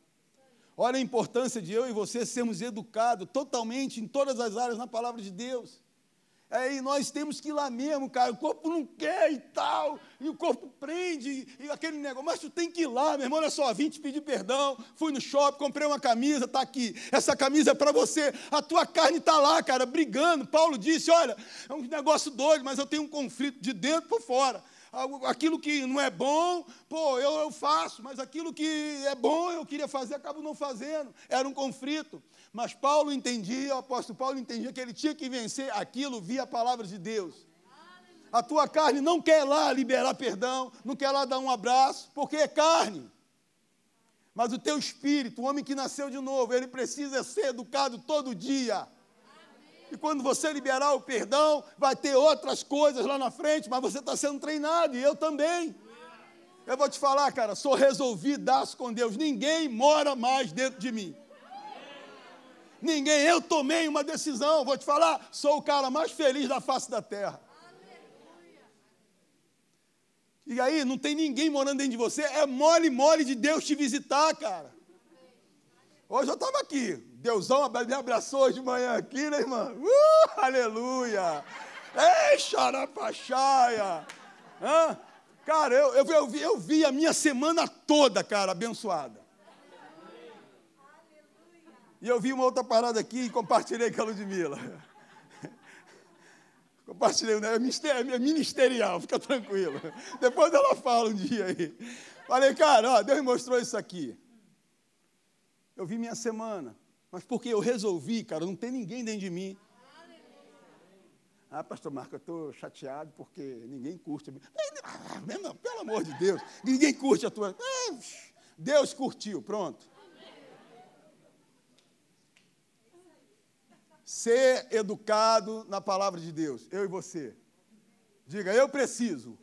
Olha a importância de eu e você sermos educados totalmente em todas as áreas na palavra de Deus. Aí nós temos que ir lá mesmo, cara. O corpo não quer e tal, e o corpo prende, e, aquele negócio. Mas tu tem que ir lá, meu irmão. Olha só, vim te pedir perdão. Fui no shopping, comprei uma camisa, está aqui. Essa camisa é para você. A tua carne está lá, cara, brigando. Paulo disse: Olha, é um negócio doido, mas eu tenho um conflito de dentro por fora aquilo que não é bom, pô, eu, eu faço, mas aquilo que é bom eu queria fazer, acabo não fazendo. Era um conflito. Mas Paulo entendia, o apóstolo Paulo entendia que ele tinha que vencer aquilo via a palavra de Deus. A tua carne não quer lá liberar perdão, não quer lá dar um abraço, porque é carne. Mas o teu espírito, o homem que nasceu de novo, ele precisa ser educado todo dia. E quando você liberar o perdão, vai ter outras coisas lá na frente, mas você está sendo treinado, e eu também. Eu vou te falar, cara, sou resolvidaço com Deus. Ninguém mora mais dentro de mim. Ninguém, eu tomei uma decisão, vou te falar, sou o cara mais feliz da face da terra. E aí, não tem ninguém morando dentro de você, é mole, mole de Deus te visitar, cara. Hoje eu estava aqui, Deusão me abraçou hoje de manhã aqui, né, irmã? Uh, aleluia! Ei, xarapaxaia! Hã? Cara, eu, eu, eu, vi, eu vi a minha semana toda, cara, abençoada. E eu vi uma outra parada aqui e compartilhei com a Ludmilla. Compartilhei, né? É ministerial, fica tranquilo. Depois ela fala um dia aí. Falei, cara, ó, Deus me mostrou isso aqui. Eu vi minha semana, mas porque eu resolvi, cara, não tem ninguém dentro de mim. Ah, pastor Marco, eu estou chateado porque ninguém curte. Ah, pelo amor de Deus, ninguém curte a tua. Deus curtiu, pronto. Ser educado na palavra de Deus, eu e você. Diga, eu preciso.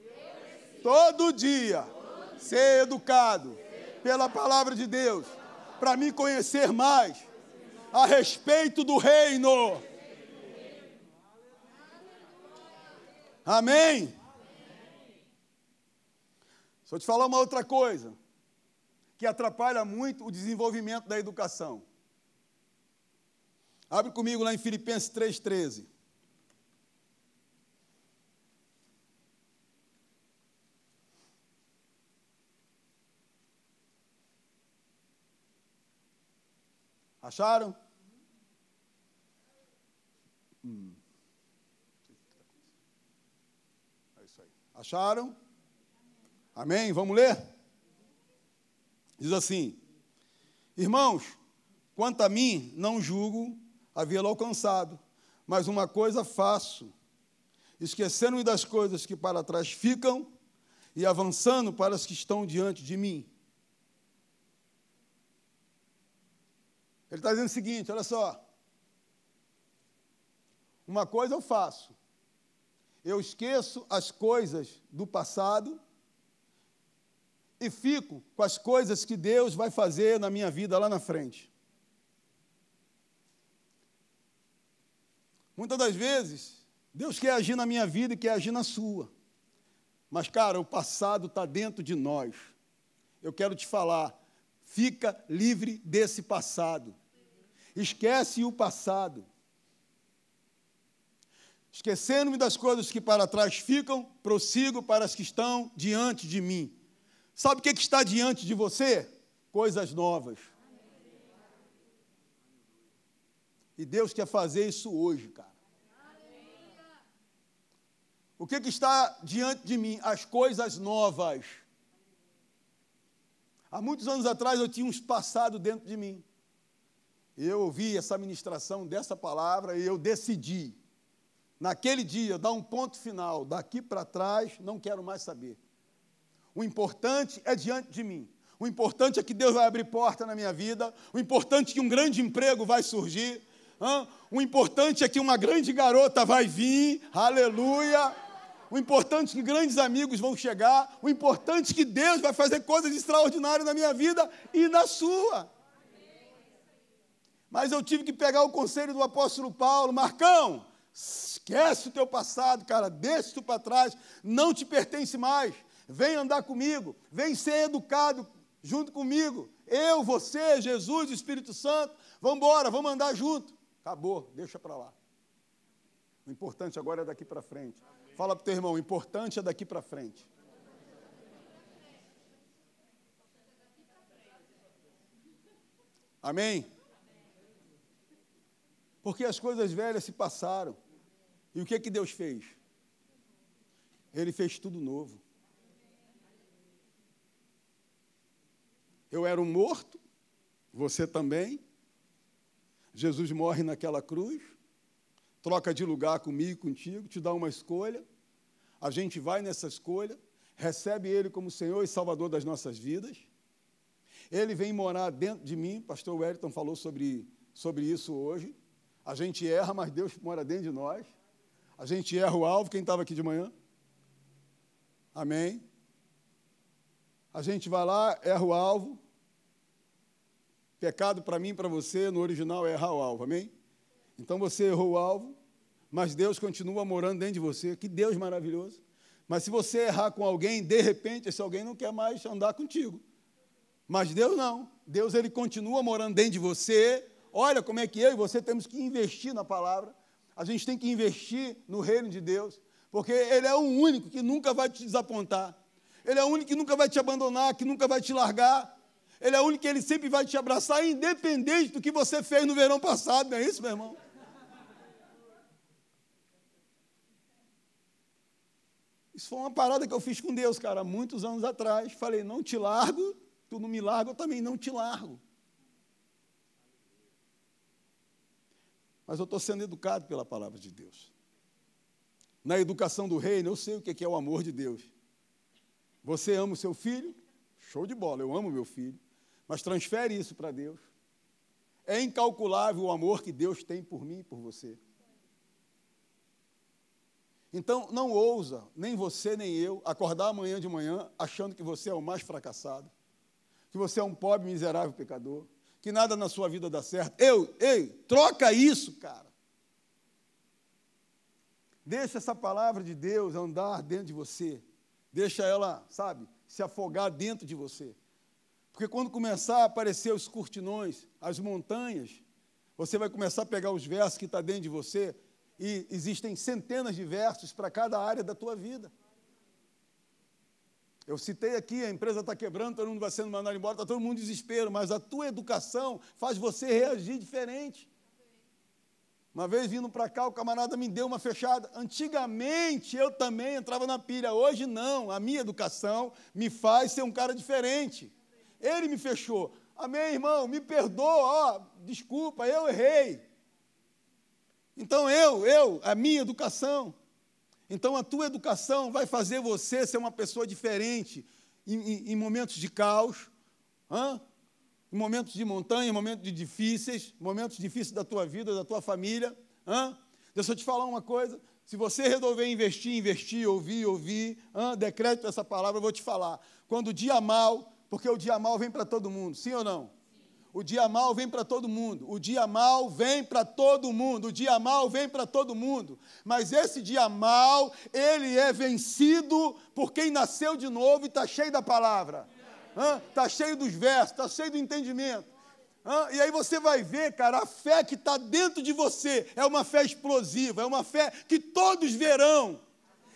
Todo, dia, ser educado pela palavra de Deus para me conhecer mais a respeito do reino. Amém? Só te falar uma outra coisa que atrapalha muito o desenvolvimento da educação. Abre comigo lá em Filipenses 3,13. Acharam? Hum. É isso aí. Acharam? Amém? Vamos ler? Diz assim: Irmãos, quanto a mim, não julgo havê-lo alcançado, mas uma coisa faço, esquecendo-me das coisas que para trás ficam e avançando para as que estão diante de mim. Ele está dizendo o seguinte: olha só. Uma coisa eu faço, eu esqueço as coisas do passado e fico com as coisas que Deus vai fazer na minha vida lá na frente. Muitas das vezes, Deus quer agir na minha vida e quer agir na sua. Mas, cara, o passado está dentro de nós. Eu quero te falar, fica livre desse passado. Esquece o passado. Esquecendo-me das coisas que para trás ficam, prossigo para as que estão diante de mim. Sabe o que, que está diante de você? Coisas novas. E Deus quer fazer isso hoje, cara. O que, que está diante de mim? As coisas novas. Há muitos anos atrás eu tinha uns passado dentro de mim eu ouvi essa ministração dessa palavra e eu decidi, naquele dia, dar um ponto final. Daqui para trás, não quero mais saber. O importante é diante de mim. O importante é que Deus vai abrir porta na minha vida. O importante é que um grande emprego vai surgir. O importante é que uma grande garota vai vir. Aleluia. O importante é que grandes amigos vão chegar. O importante é que Deus vai fazer coisas extraordinárias na minha vida e na sua. Mas eu tive que pegar o conselho do apóstolo Paulo, Marcão, esquece o teu passado, cara, deixa isso para trás, não te pertence mais. Vem andar comigo, vem ser educado junto comigo. Eu, você, Jesus, Espírito Santo, vamos embora, vamos andar junto. Acabou, deixa para lá. O importante agora é daqui para frente. Fala para o teu irmão, o importante é daqui para frente. Amém? Porque as coisas velhas se passaram. E o que, que Deus fez? Ele fez tudo novo. Eu era um morto, você também. Jesus morre naquela cruz, troca de lugar comigo e contigo, te dá uma escolha. A gente vai nessa escolha, recebe Ele como Senhor e Salvador das nossas vidas. Ele vem morar dentro de mim, pastor Wellington falou sobre, sobre isso hoje. A gente erra, mas Deus mora dentro de nós. A gente erra o alvo, quem estava aqui de manhã? Amém. A gente vai lá, erra o alvo. Pecado para mim, para você, no original é errar o alvo, amém? Então você errou o alvo, mas Deus continua morando dentro de você. Que Deus maravilhoso. Mas se você errar com alguém, de repente esse alguém não quer mais andar contigo. Mas Deus não. Deus ele continua morando dentro de você. Olha como é que eu e você temos que investir na palavra. A gente tem que investir no reino de Deus, porque ele é o único que nunca vai te desapontar. Ele é o único que nunca vai te abandonar, que nunca vai te largar. Ele é o único que ele sempre vai te abraçar, independente do que você fez no verão passado, não é isso, meu irmão? Isso foi uma parada que eu fiz com Deus, cara, muitos anos atrás. Falei, não te largo, tu não me larga, eu também não te largo. Mas eu estou sendo educado pela palavra de Deus. Na educação do reino, eu sei o que é o amor de Deus. Você ama o seu filho? Show de bola, eu amo meu filho. Mas transfere isso para Deus. É incalculável o amor que Deus tem por mim e por você. Então, não ousa, nem você nem eu, acordar amanhã de manhã achando que você é o mais fracassado, que você é um pobre, miserável pecador, que nada na sua vida dá certo. Eu, ei, troca isso, cara. Deixa essa palavra de Deus andar dentro de você. Deixa ela, sabe, se afogar dentro de você. Porque quando começar a aparecer os cortinões, as montanhas, você vai começar a pegar os versos que estão tá dentro de você e existem centenas de versos para cada área da tua vida. Eu citei aqui, a empresa está quebrando, todo mundo vai sendo mandado embora, está todo mundo em desespero, mas a tua educação faz você reagir diferente. Uma vez vindo para cá, o camarada me deu uma fechada. Antigamente eu também entrava na pilha, hoje não. A minha educação me faz ser um cara diferente. Ele me fechou. Amém, irmão, me perdoa, ó, desculpa, eu errei. Então eu, eu, a minha educação. Então a tua educação vai fazer você ser uma pessoa diferente em, em, em momentos de caos, em momentos de montanha, em momentos de difíceis, momentos difíceis da tua vida, da tua família. Deixa eu te falar uma coisa. Se você resolver investir, investir, ouvir, ouvir, hein? decreto essa palavra, eu vou te falar. Quando o dia mal, porque o dia mal vem para todo mundo, sim ou não? O dia mal vem para todo mundo. O dia mal vem para todo mundo. O dia mal vem para todo mundo. Mas esse dia mal, ele é vencido por quem nasceu de novo e está cheio da palavra. Está cheio dos versos, está cheio do entendimento. Hã? E aí você vai ver, cara, a fé que está dentro de você é uma fé explosiva, é uma fé que todos verão.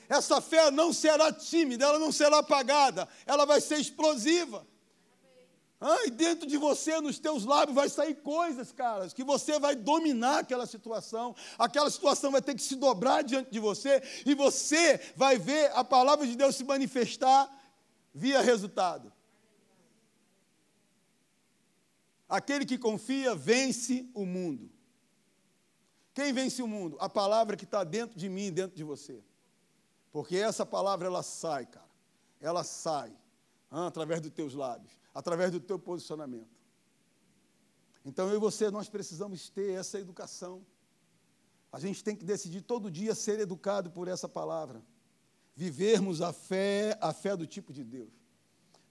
Essa fé não será tímida, ela não será apagada, ela vai ser explosiva. E dentro de você, nos teus lábios, vai sair coisas, caras, que você vai dominar aquela situação, aquela situação vai ter que se dobrar diante de você, e você vai ver a palavra de Deus se manifestar via resultado. Aquele que confia vence o mundo. Quem vence o mundo? A palavra que está dentro de mim, dentro de você. Porque essa palavra, ela sai, cara. Ela sai ah, através dos teus lábios através do teu posicionamento. Então eu e você, nós precisamos ter essa educação. A gente tem que decidir todo dia ser educado por essa palavra. Vivermos a fé, a fé do tipo de Deus.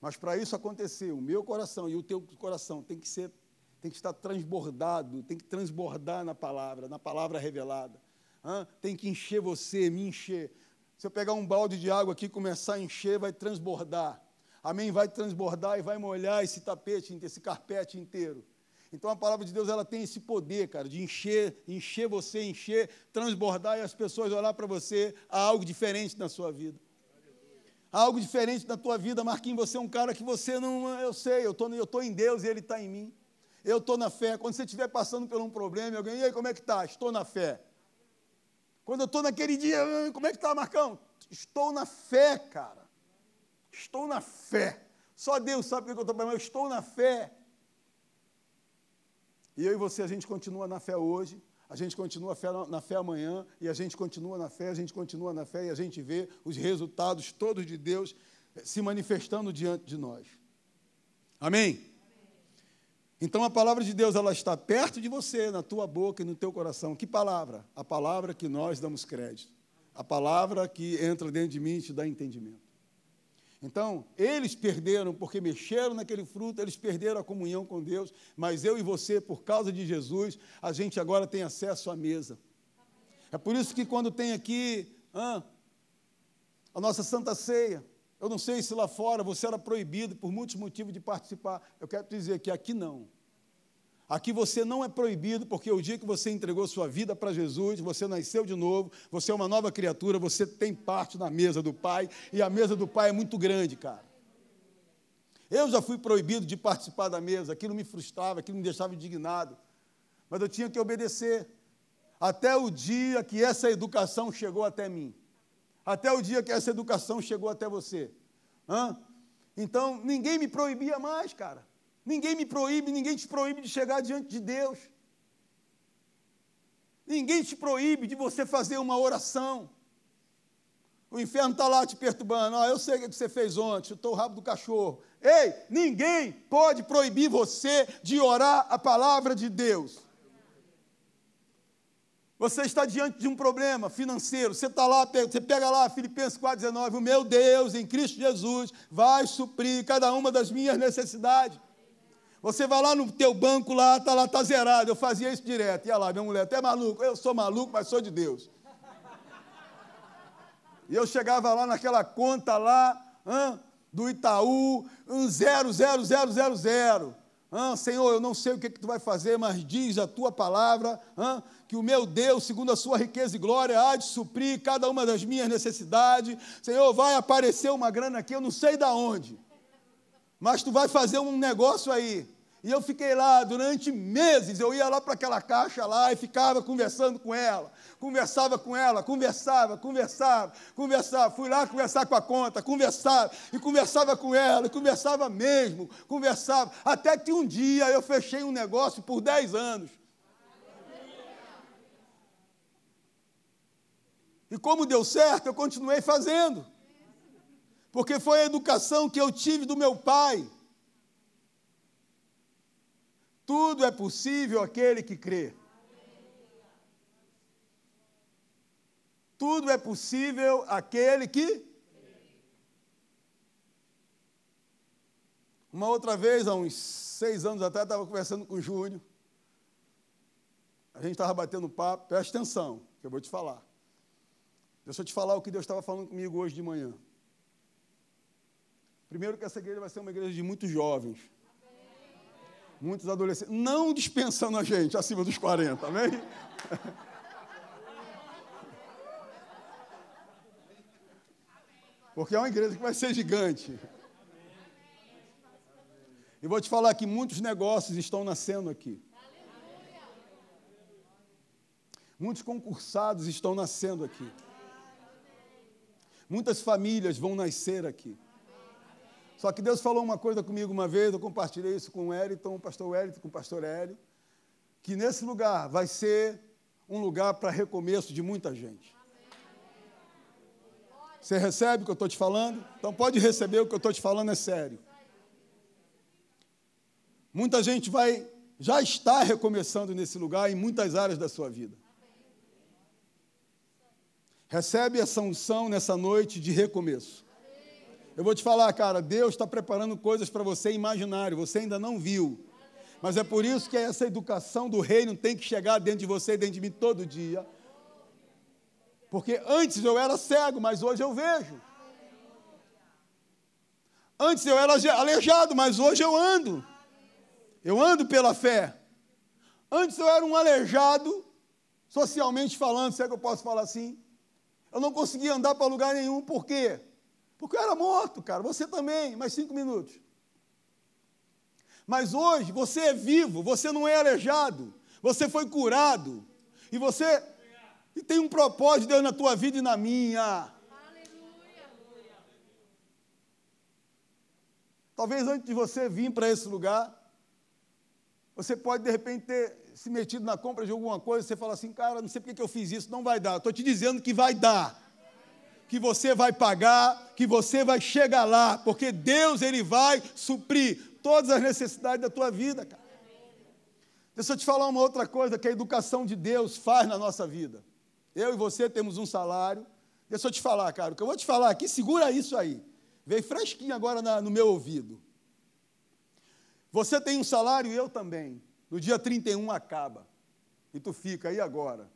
Mas para isso acontecer, o meu coração e o teu coração tem que ser, tem que estar transbordado, tem que transbordar na palavra, na palavra revelada. Hã? Tem que encher você, me encher. Se eu pegar um balde de água aqui e começar a encher, vai transbordar amém, vai transbordar e vai molhar esse tapete, esse carpete inteiro. Então a palavra de Deus ela tem esse poder, cara, de encher, encher você, encher, transbordar e as pessoas olhar para você há algo diferente na sua vida. Há algo diferente na tua vida, Marquinhos, você é um cara que você não, eu sei, eu estou eu tô em Deus e Ele está em mim. Eu estou na fé. Quando você estiver passando por um problema, alguém, e aí, como é que está? Estou na fé. Quando eu estou naquele dia, como é que está, Marcão? Estou na fé, cara. Estou na fé. Só Deus sabe o que eu estou falando, eu estou na fé. E eu e você, a gente continua na fé hoje, a gente continua na fé amanhã, e a gente continua na fé, a gente continua na fé, e a gente vê os resultados todos de Deus se manifestando diante de nós. Amém? Então a palavra de Deus ela está perto de você, na tua boca e no teu coração. Que palavra? A palavra que nós damos crédito. A palavra que entra dentro de mim e te dá entendimento. Então, eles perderam porque mexeram naquele fruto, eles perderam a comunhão com Deus, mas eu e você, por causa de Jesus, a gente agora tem acesso à mesa. É por isso que quando tem aqui ah, a nossa Santa Ceia, eu não sei se lá fora você era proibido por muitos motivos de participar. Eu quero te dizer que aqui não. Aqui você não é proibido, porque o dia que você entregou sua vida para Jesus, você nasceu de novo, você é uma nova criatura, você tem parte na mesa do Pai, e a mesa do Pai é muito grande, cara. Eu já fui proibido de participar da mesa, aquilo me frustrava, aquilo me deixava indignado, mas eu tinha que obedecer, até o dia que essa educação chegou até mim, até o dia que essa educação chegou até você. Hã? Então, ninguém me proibia mais, cara. Ninguém me proíbe, ninguém te proíbe de chegar diante de Deus. Ninguém te proíbe de você fazer uma oração. O inferno está lá te perturbando. Ah, eu sei o que você fez ontem, chutou o rabo do cachorro. Ei, ninguém pode proibir você de orar a palavra de Deus. Você está diante de um problema financeiro, você está lá, você pega lá Filipenses 4,19, o meu Deus em Cristo Jesus vai suprir cada uma das minhas necessidades. Você vai lá no teu banco lá, está lá, está zerado. Eu fazia isso direto. Ia lá, minha mulher, até maluco. Eu sou maluco, mas sou de Deus. E eu chegava lá naquela conta lá, do Itaú, um zero, zero, zero, zero, zero. Hã, Senhor, eu não sei o que, que tu vai fazer, mas diz a tua palavra, que o meu Deus, segundo a sua riqueza e glória, há de suprir cada uma das minhas necessidades. Senhor, vai aparecer uma grana aqui, eu não sei de onde. Mas tu vai fazer um negócio aí. E eu fiquei lá durante meses, eu ia lá para aquela caixa lá e ficava conversando com ela, conversava com ela, conversava, conversava, conversava, fui lá conversar com a conta, conversava, e conversava com ela, e conversava mesmo, conversava, até que um dia eu fechei um negócio por 10 anos. E como deu certo, eu continuei fazendo. Porque foi a educação que eu tive do meu pai. Tudo é possível aquele que crê. Tudo é possível aquele que. Uma outra vez, há uns seis anos atrás, estava conversando com o Júnior. A gente estava batendo papo, presta atenção, que eu vou te falar. Deixa eu te falar o que Deus estava falando comigo hoje de manhã. Primeiro que essa igreja vai ser uma igreja de muitos jovens muitos adolescentes, não dispensando a gente acima dos 40, amém? Porque é uma igreja que vai ser gigante. E vou te falar que muitos negócios estão nascendo aqui. Muitos concursados estão nascendo aqui. Muitas famílias vão nascer aqui. Só que Deus falou uma coisa comigo uma vez, eu compartilhei isso com o Wellington, o pastor Wellington, com o pastor Hélio, que nesse lugar vai ser um lugar para recomeço de muita gente. Você recebe o que eu estou te falando? Então pode receber o que eu estou te falando, é sério. Muita gente vai, já está recomeçando nesse lugar em muitas áreas da sua vida. Recebe essa unção nessa noite de recomeço. Eu vou te falar, cara, Deus está preparando coisas para você imaginário, você ainda não viu. Mas é por isso que essa educação do reino tem que chegar dentro de você, dentro de mim todo dia. Porque antes eu era cego, mas hoje eu vejo. Antes eu era aleijado, mas hoje eu ando. Eu ando pela fé. Antes eu era um aleijado, socialmente falando, se é que eu posso falar assim. Eu não conseguia andar para lugar nenhum, por quê? Porque eu era morto, cara. Você também, mais cinco minutos. Mas hoje você é vivo, você não é aleijado, você foi curado. E você e tem um propósito de Deus na tua vida e na minha. Talvez antes de você vir para esse lugar, você pode de repente ter se metido na compra de alguma coisa, você fala assim, cara, não sei porque que eu fiz isso, não vai dar. Estou te dizendo que vai dar que você vai pagar, que você vai chegar lá, porque Deus ele vai suprir todas as necessidades da tua vida, cara. Deixa eu te falar uma outra coisa que a educação de Deus faz na nossa vida. Eu e você temos um salário. Deixa eu te falar, cara, o que eu vou te falar aqui, segura isso aí. Veio fresquinho agora na, no meu ouvido. Você tem um salário e eu também. No dia 31 acaba. E tu fica aí agora.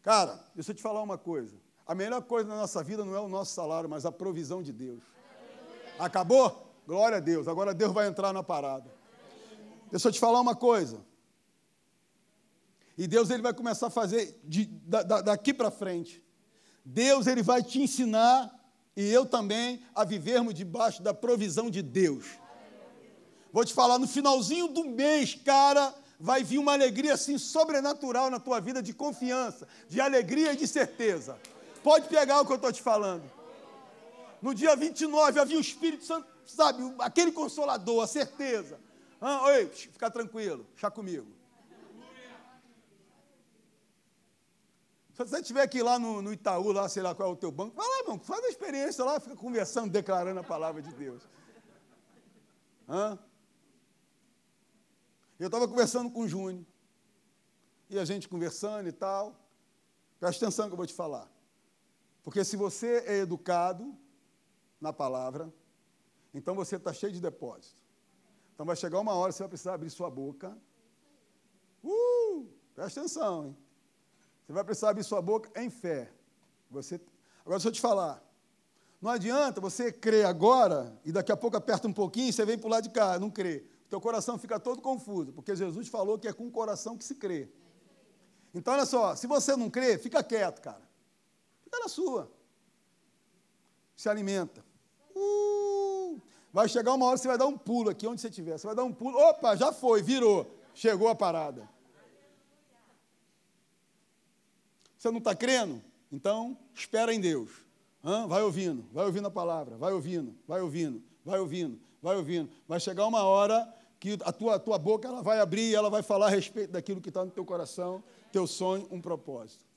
Cara, deixa eu te falar uma coisa. A melhor coisa na nossa vida não é o nosso salário, mas a provisão de Deus. Acabou? Glória a Deus. Agora Deus vai entrar na parada. Deixa eu te falar uma coisa. E Deus ele vai começar a fazer de, da, daqui para frente. Deus ele vai te ensinar e eu também a vivermos debaixo da provisão de Deus. Vou te falar no finalzinho do mês, cara, vai vir uma alegria assim sobrenatural na tua vida de confiança, de alegria e de certeza. Pode pegar o que eu estou te falando. No dia 29 havia o Espírito Santo, sabe, aquele consolador, a certeza. Ah, oi, fica tranquilo, chá comigo. Se você estiver aqui lá no, no, Itaú, lá, sei lá qual é o teu banco, vai lá, irmão, faz a experiência lá, fica conversando, declarando a palavra de Deus. Hã? Eu estava conversando com o Júnior, e a gente conversando e tal. Presta atenção que eu vou te falar. Porque se você é educado na palavra, então você está cheio de depósito. Então vai chegar uma hora, você vai precisar abrir sua boca. Uh, presta atenção, hein? Você vai precisar abrir sua boca em fé. Você, agora, deixa eu te falar. Não adianta você crer agora e daqui a pouco aperta um pouquinho e você vem para o lado de cá, não crê. O teu coração fica todo confuso, porque Jesus falou que é com o coração que se crê. Então, olha só, se você não crê, fica quieto, cara. Fica na sua. Se alimenta. Uh, vai chegar uma hora você vai dar um pulo aqui onde você estiver. Você vai dar um pulo. Opa, já foi, virou. Chegou a parada. Você não está crendo? Então, espera em Deus. Hã? Vai ouvindo, vai ouvindo a palavra, vai ouvindo, vai ouvindo, vai ouvindo, vai ouvindo. Vai chegar uma hora que a tua, a tua boca ela vai abrir e ela vai falar a respeito daquilo que está no teu coração, teu sonho, um propósito.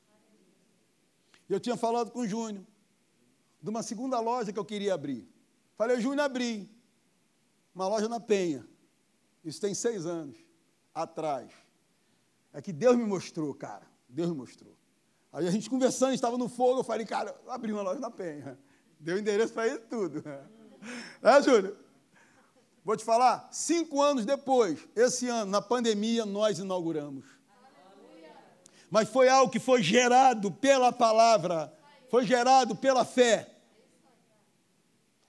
Eu tinha falado com o Júnior, de uma segunda loja que eu queria abrir. Falei, Júnior, abri uma loja na Penha. Isso tem seis anos atrás. É que Deus me mostrou, cara. Deus me mostrou. Aí a gente conversando, estava no fogo, eu falei, cara, abri uma loja na Penha. Deu endereço para ele tudo. É, Júnior? Vou te falar, cinco anos depois, esse ano, na pandemia, nós inauguramos mas foi algo que foi gerado pela palavra, foi gerado pela fé.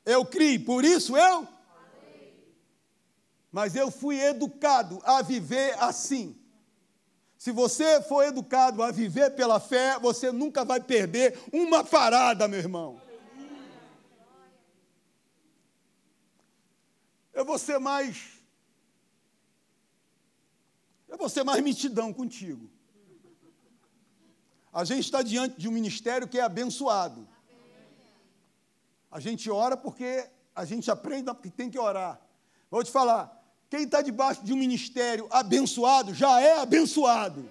Eu criei, por isso eu. Mas eu fui educado a viver assim. Se você for educado a viver pela fé, você nunca vai perder uma parada, meu irmão. Eu vou ser mais. Eu vou ser mais mitidão contigo. A gente está diante de um ministério que é abençoado. A gente ora porque a gente aprende que tem que orar. Vou te falar, quem está debaixo de um ministério abençoado já é abençoado.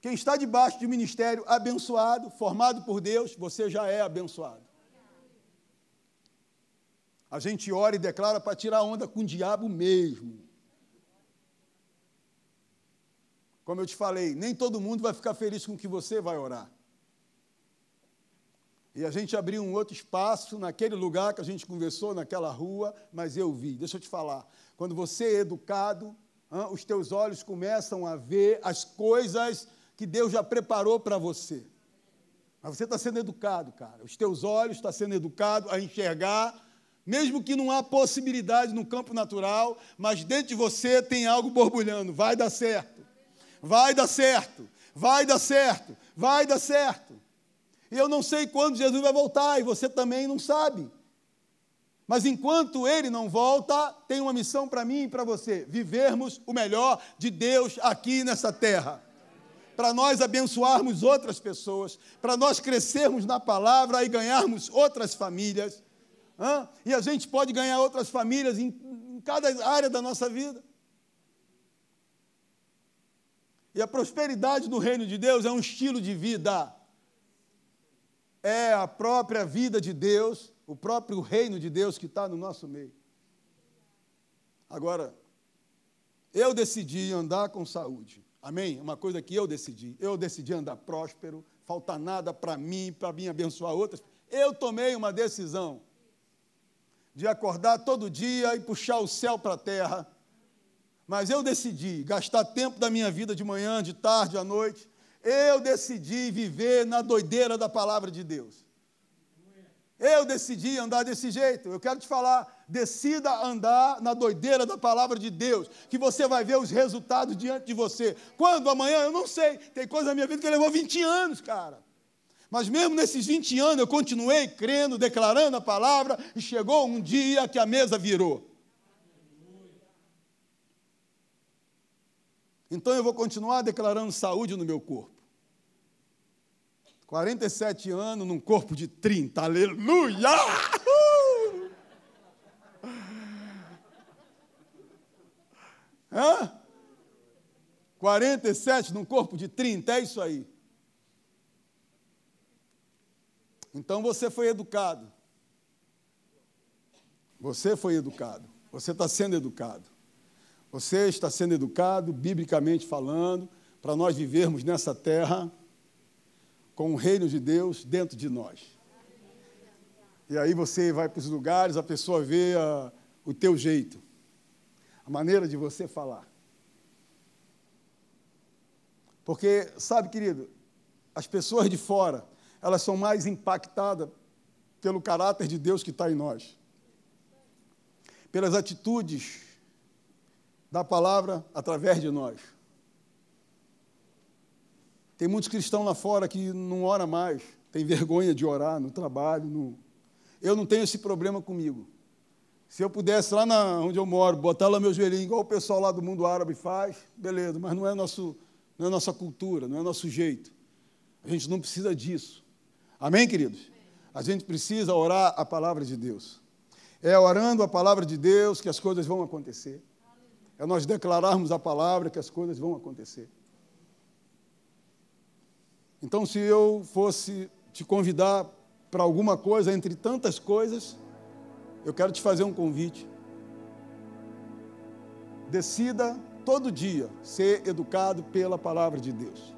Quem está debaixo de um ministério abençoado, formado por Deus, você já é abençoado. A gente ora e declara para tirar onda com o diabo mesmo. Como eu te falei, nem todo mundo vai ficar feliz com o que você vai orar. E a gente abriu um outro espaço naquele lugar que a gente conversou, naquela rua, mas eu vi. Deixa eu te falar. Quando você é educado, os teus olhos começam a ver as coisas que Deus já preparou para você. Mas você está sendo educado, cara. Os teus olhos estão sendo educados a enxergar, mesmo que não há possibilidade no campo natural, mas dentro de você tem algo borbulhando. Vai dar certo. Vai dar certo, vai dar certo, vai dar certo. E eu não sei quando Jesus vai voltar, e você também não sabe. Mas enquanto ele não volta, tem uma missão para mim e para você: vivermos o melhor de Deus aqui nessa terra. Para nós abençoarmos outras pessoas, para nós crescermos na palavra e ganharmos outras famílias. Hã? E a gente pode ganhar outras famílias em, em cada área da nossa vida. E a prosperidade no reino de Deus é um estilo de vida. é a própria vida de Deus, o próprio reino de Deus que está no nosso meio. Agora, eu decidi andar com saúde. Amém? Uma coisa que eu decidi. Eu decidi andar próspero, faltar nada para mim, para mim abençoar outras. Eu tomei uma decisão de acordar todo dia e puxar o céu para a terra. Mas eu decidi gastar tempo da minha vida de manhã, de tarde, à noite. Eu decidi viver na doideira da palavra de Deus. Eu decidi andar desse jeito. Eu quero te falar, decida andar na doideira da palavra de Deus, que você vai ver os resultados diante de você. Quando? Amanhã? Eu não sei. Tem coisa na minha vida que levou 20 anos, cara. Mas mesmo nesses 20 anos eu continuei crendo, declarando a palavra, e chegou um dia que a mesa virou. Então eu vou continuar declarando saúde no meu corpo. 47 anos num corpo de 30, aleluia! Hã? 47 num corpo de 30, é isso aí. Então você foi educado. Você foi educado. Você está sendo educado. Você está sendo educado, biblicamente falando, para nós vivermos nessa terra com o reino de Deus dentro de nós. E aí você vai para os lugares, a pessoa vê a, o teu jeito, a maneira de você falar. Porque, sabe, querido, as pessoas de fora, elas são mais impactadas pelo caráter de Deus que está em nós, pelas atitudes da palavra através de nós. Tem muitos cristãos lá fora que não ora mais, tem vergonha de orar no trabalho. No... Eu não tenho esse problema comigo. Se eu pudesse lá na, onde eu moro, botar lá meu joelhinho, igual o pessoal lá do mundo árabe faz, beleza, mas não é, nosso, não é nossa cultura, não é nosso jeito. A gente não precisa disso. Amém, queridos? A gente precisa orar a palavra de Deus. É orando a palavra de Deus que as coisas vão acontecer. É nós declararmos a palavra que as coisas vão acontecer. Então, se eu fosse te convidar para alguma coisa, entre tantas coisas, eu quero te fazer um convite. Decida todo dia ser educado pela palavra de Deus.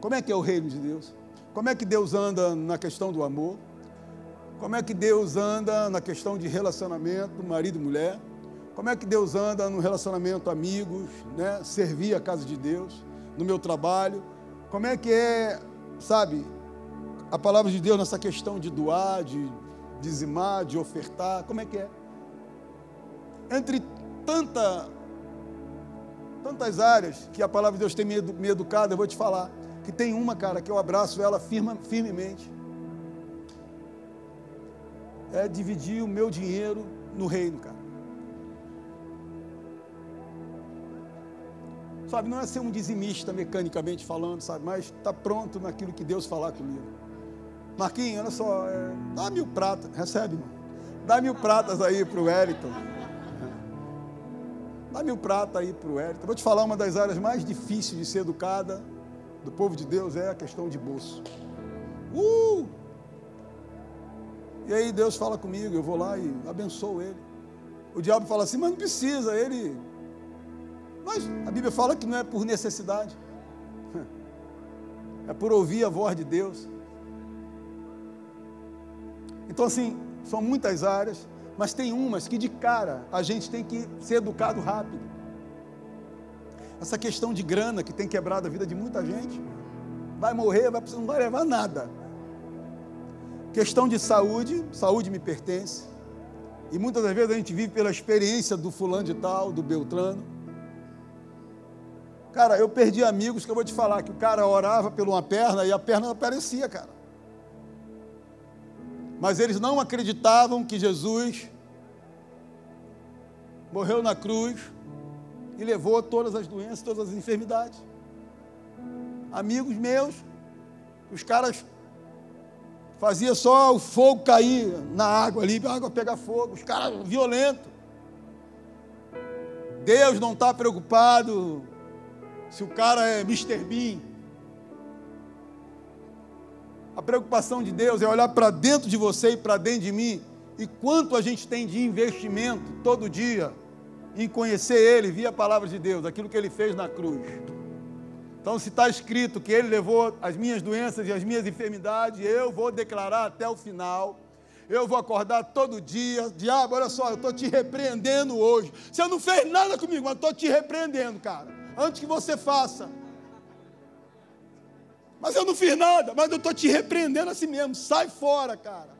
Como é que é o reino de Deus? Como é que Deus anda na questão do amor? Como é que Deus anda na questão de relacionamento, marido e mulher? Como é que Deus anda no relacionamento amigos, né? servir a casa de Deus, no meu trabalho? Como é que é, sabe, a palavra de Deus nessa questão de doar, de dizimar, de ofertar? Como é que é? Entre tanta, tantas áreas que a palavra de Deus tem me, educado, eu vou te falar que tem uma, cara, que eu abraço ela firma, firmemente. É dividir o meu dinheiro no reino, cara. Sabe, não é ser um dizimista mecanicamente falando, sabe, mas está pronto naquilo que Deus falar comigo. Marquinhos, olha só, é, dá mil pratas, recebe, irmão. Dá mil pratas aí para o Wellington. Dá mil pratas aí para o Wellington. Vou te falar, uma das áreas mais difíceis de ser educada do povo de Deus é a questão de bolso. Uh! E aí Deus fala comigo, eu vou lá e abençoo ele. O diabo fala assim, mas não precisa, ele mas a Bíblia fala que não é por necessidade, é por ouvir a voz de Deus. Então, assim, são muitas áreas, mas tem umas que de cara a gente tem que ser educado rápido. Essa questão de grana que tem quebrado a vida de muita gente, vai morrer, vai, não vai levar nada. Questão de saúde, saúde me pertence. E muitas das vezes a gente vive pela experiência do fulano de tal, do Beltrano. Cara, eu perdi amigos que eu vou te falar que o cara orava por uma perna e a perna aparecia, cara. Mas eles não acreditavam que Jesus morreu na cruz e levou todas as doenças, todas as enfermidades. Amigos meus, os caras fazia só o fogo cair na água ali, a água pegar fogo, os caras violentos. Deus não está preocupado se o cara é Mr. Bean. A preocupação de Deus é olhar para dentro de você e para dentro de mim e quanto a gente tem de investimento todo dia em conhecer Ele via a palavra de Deus, aquilo que Ele fez na cruz. Então, se está escrito que Ele levou as minhas doenças e as minhas enfermidades, eu vou declarar até o final. Eu vou acordar todo dia. Diabo, olha só, eu estou te repreendendo hoje. Você não fez nada comigo, mas estou te repreendendo, cara. Antes que você faça. Mas eu não fiz nada, mas eu estou te repreendendo assim mesmo. Sai fora, cara.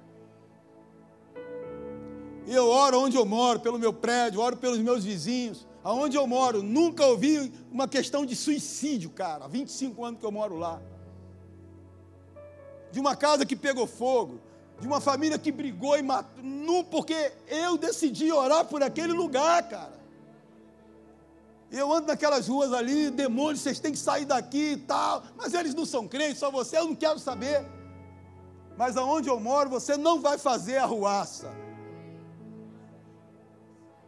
E eu oro onde eu moro, pelo meu prédio, oro pelos meus vizinhos. Aonde eu moro, nunca ouvi uma questão de suicídio, cara. Há 25 anos que eu moro lá. De uma casa que pegou fogo, de uma família que brigou e matou, não porque eu decidi orar por aquele lugar, cara. Eu ando naquelas ruas ali, demônios, vocês têm que sair daqui e tal. Mas eles não são crentes, só você, eu não quero saber. Mas aonde eu moro, você não vai fazer arruaça.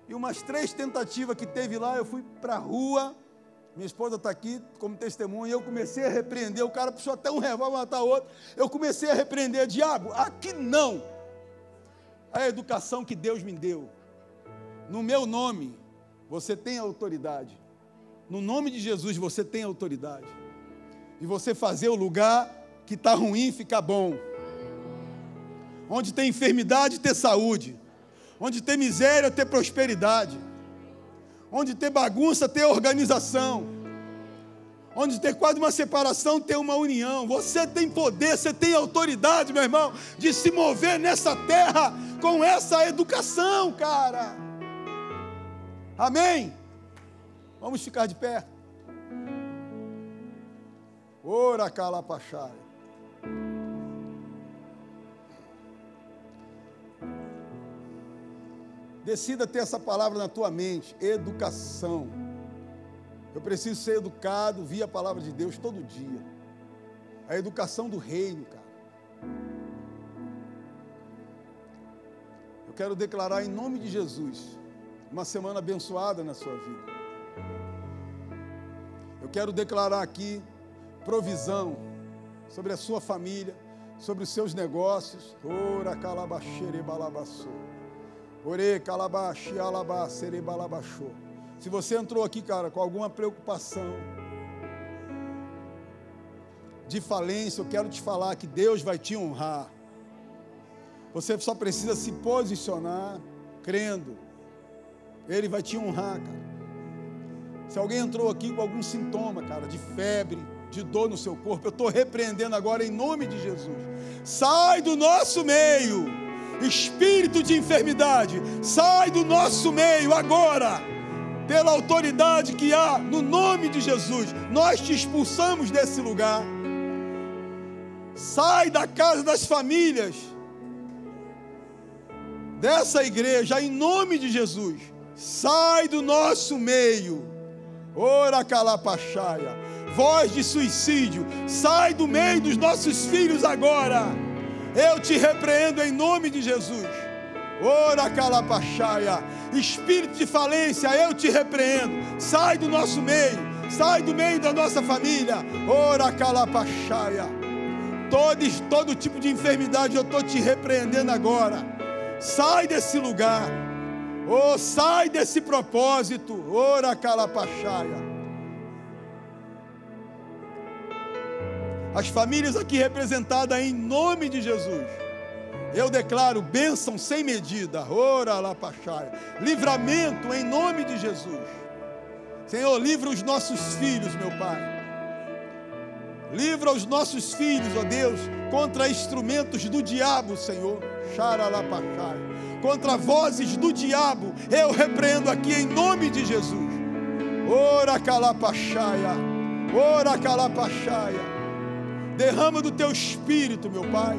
E umas três tentativas que teve lá, eu fui para a rua. Minha esposa está aqui como testemunha. E eu comecei a repreender. O cara puxou até um revólver matar outro. Eu comecei a repreender. Diabo, aqui não. A educação que Deus me deu. No meu nome, você tem autoridade. No nome de Jesus você tem autoridade. E você fazer o lugar que está ruim ficar bom. Onde tem enfermidade, ter saúde. Onde tem miséria, ter prosperidade. Onde tem bagunça, ter organização. Onde tem quase uma separação, ter uma união. Você tem poder, você tem autoridade, meu irmão, de se mover nessa terra com essa educação, cara. Amém? Vamos ficar de pé. Ora calapachai. Decida ter essa palavra na tua mente, educação. Eu preciso ser educado via a palavra de Deus todo dia. A educação do reino, cara. Eu quero declarar em nome de Jesus uma semana abençoada na sua vida. Eu quero declarar aqui provisão sobre a sua família, sobre os seus negócios. Ora calabaxere balabaçô. Ore calabaxi balabaxô. Se você entrou aqui, cara, com alguma preocupação de falência, eu quero te falar que Deus vai te honrar. Você só precisa se posicionar crendo ele vai te honrar, cara. Se alguém entrou aqui com algum sintoma, cara, de febre, de dor no seu corpo, eu estou repreendendo agora em nome de Jesus. Sai do nosso meio, espírito de enfermidade, sai do nosso meio agora, pela autoridade que há no nome de Jesus. Nós te expulsamos desse lugar. Sai da casa das famílias, dessa igreja, em nome de Jesus sai do nosso meio. Ora calapachaia, voz de suicídio, sai do meio dos nossos filhos agora. Eu te repreendo em nome de Jesus. Ora calapachaia, espírito de falência, eu te repreendo. Sai do nosso meio, sai do meio da nossa família. Ora calapachaia. Todo, todo tipo de enfermidade eu estou te repreendendo agora. Sai desse lugar Oh, sai desse propósito. Ora calapachaia. As famílias aqui representadas em nome de Jesus. Eu declaro bênção sem medida. Ora lapachaia. Livramento em nome de Jesus. Senhor, livra os nossos filhos, meu Pai. Livra os nossos filhos, ó Deus, contra instrumentos do diabo, Senhor. Xaralapachai contra vozes do diabo, eu repreendo aqui em nome de Jesus. Ora calapachaia, ora calapachaia. Derrama do teu espírito, meu Pai,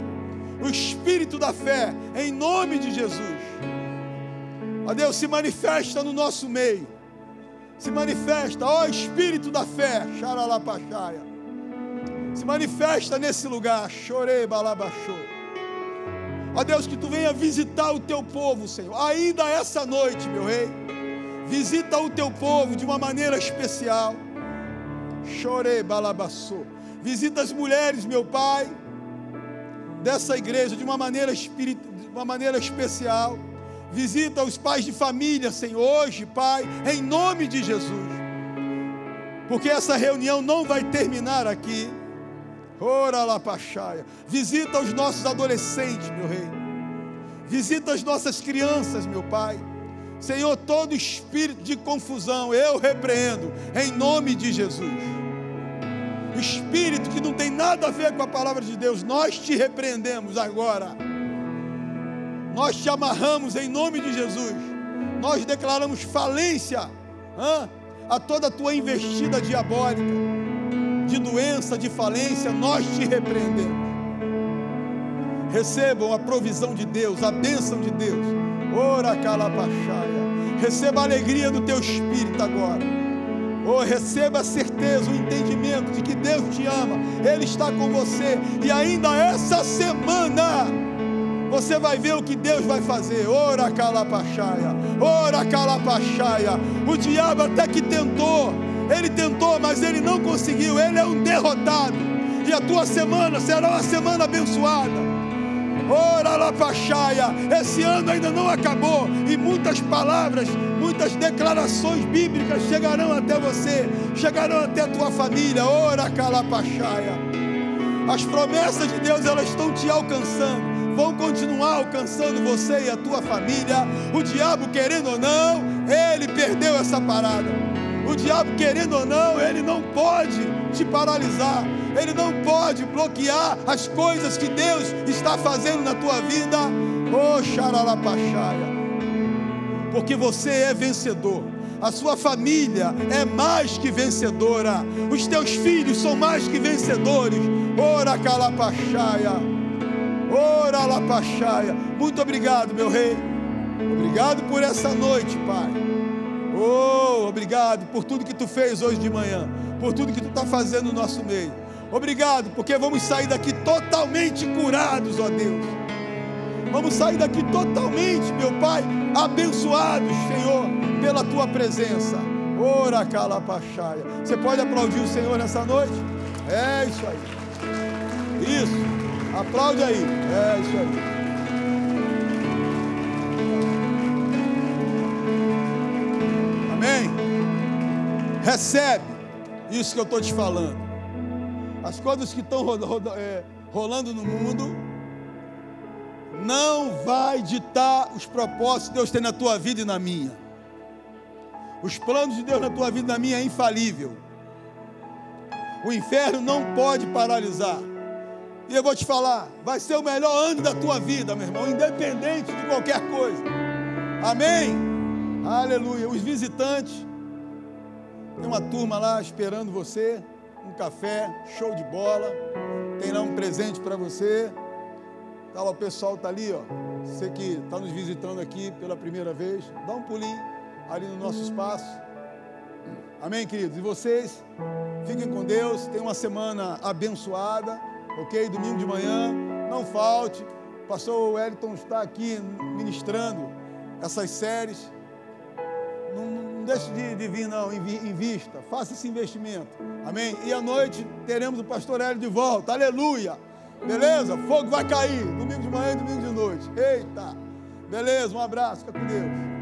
o espírito da fé, em nome de Jesus. Ó Deus, se manifesta no nosso meio. Se manifesta, ó Espírito da fé, xaralapachaia. Se manifesta nesse lugar, chorei balabachou. Ó Deus, que tu venha visitar o teu povo, Senhor, ainda essa noite, meu rei. Visita o teu povo de uma maneira especial. Chorei, balabaçou. Visita as mulheres, meu pai. dessa igreja de uma maneira, espirit... de uma maneira especial. Visita os pais de família, Senhor, hoje, Pai, em nome de Jesus. Porque essa reunião não vai terminar aqui. Ora lá, Pachaia. Visita os nossos adolescentes, meu rei. Visita as nossas crianças, meu Pai. Senhor, todo espírito de confusão eu repreendo em nome de Jesus. Espírito que não tem nada a ver com a palavra de Deus, nós te repreendemos agora. Nós te amarramos em nome de Jesus. Nós declaramos falência a toda a tua investida diabólica, de doença, de falência, nós te repreendemos. Recebam a provisão de Deus, a bênção de Deus. Ora calapachaia. Receba a alegria do teu espírito agora. Oh, receba a certeza, o entendimento de que Deus te ama, Ele está com você, e ainda essa semana você vai ver o que Deus vai fazer. Ora calapachaia, ora calapachaia. O diabo até que tentou, ele tentou, mas ele não conseguiu, ele é um derrotado. E a tua semana será uma semana abençoada. Ora Lapachaia, esse ano ainda não acabou e muitas palavras, muitas declarações bíblicas chegarão até você, chegarão até a tua família. Ora Calapachaia. As promessas de Deus elas estão te alcançando, vão continuar alcançando você e a tua família. O diabo querendo ou não, ele perdeu essa parada. O diabo querendo ou não, ele não pode te paralisar ele não pode bloquear as coisas que Deus está fazendo na tua vida. Oh. Porque você é vencedor. A sua família é mais que vencedora. Os teus filhos são mais que vencedores. Ora calapachaia. Ora lapachaia. Muito obrigado, meu rei. Obrigado por essa noite, Pai. Oh, obrigado por tudo que tu fez hoje de manhã, por tudo que tu está fazendo no nosso meio. Obrigado, porque vamos sair daqui totalmente curados, ó Deus. Vamos sair daqui totalmente, meu Pai, abençoados, Senhor, pela tua presença. Ora calapachaia. Você pode aplaudir o Senhor nessa noite? É isso aí. Isso. Aplaude aí. É isso aí. Recebe isso que eu estou te falando as coisas que estão é, rolando no mundo, não vai ditar os propósitos que Deus tem na tua vida e na minha. Os planos de Deus na tua vida e na minha é infalível. O inferno não pode paralisar. E eu vou te falar, vai ser o melhor ano da tua vida, meu irmão, independente de qualquer coisa. Amém? Aleluia. Os visitantes, tem uma turma lá esperando você um café, show de bola. Tem lá um presente para você. Tá lá, o pessoal tá ali, ó. Você que está nos visitando aqui pela primeira vez, dá um pulinho ali no nosso espaço. Amém, queridos? E vocês, fiquem com Deus. Tenham uma semana abençoada, ok? Domingo de manhã, não falte. O pastor Wellington está aqui ministrando essas séries. Não, não deixe de, de vir, não, invista, faça esse investimento. Amém? E à noite teremos o pastor Hélio de volta, aleluia. Beleza? Fogo vai cair, domingo de manhã e domingo de noite. Eita! Beleza, um abraço, fica com Deus.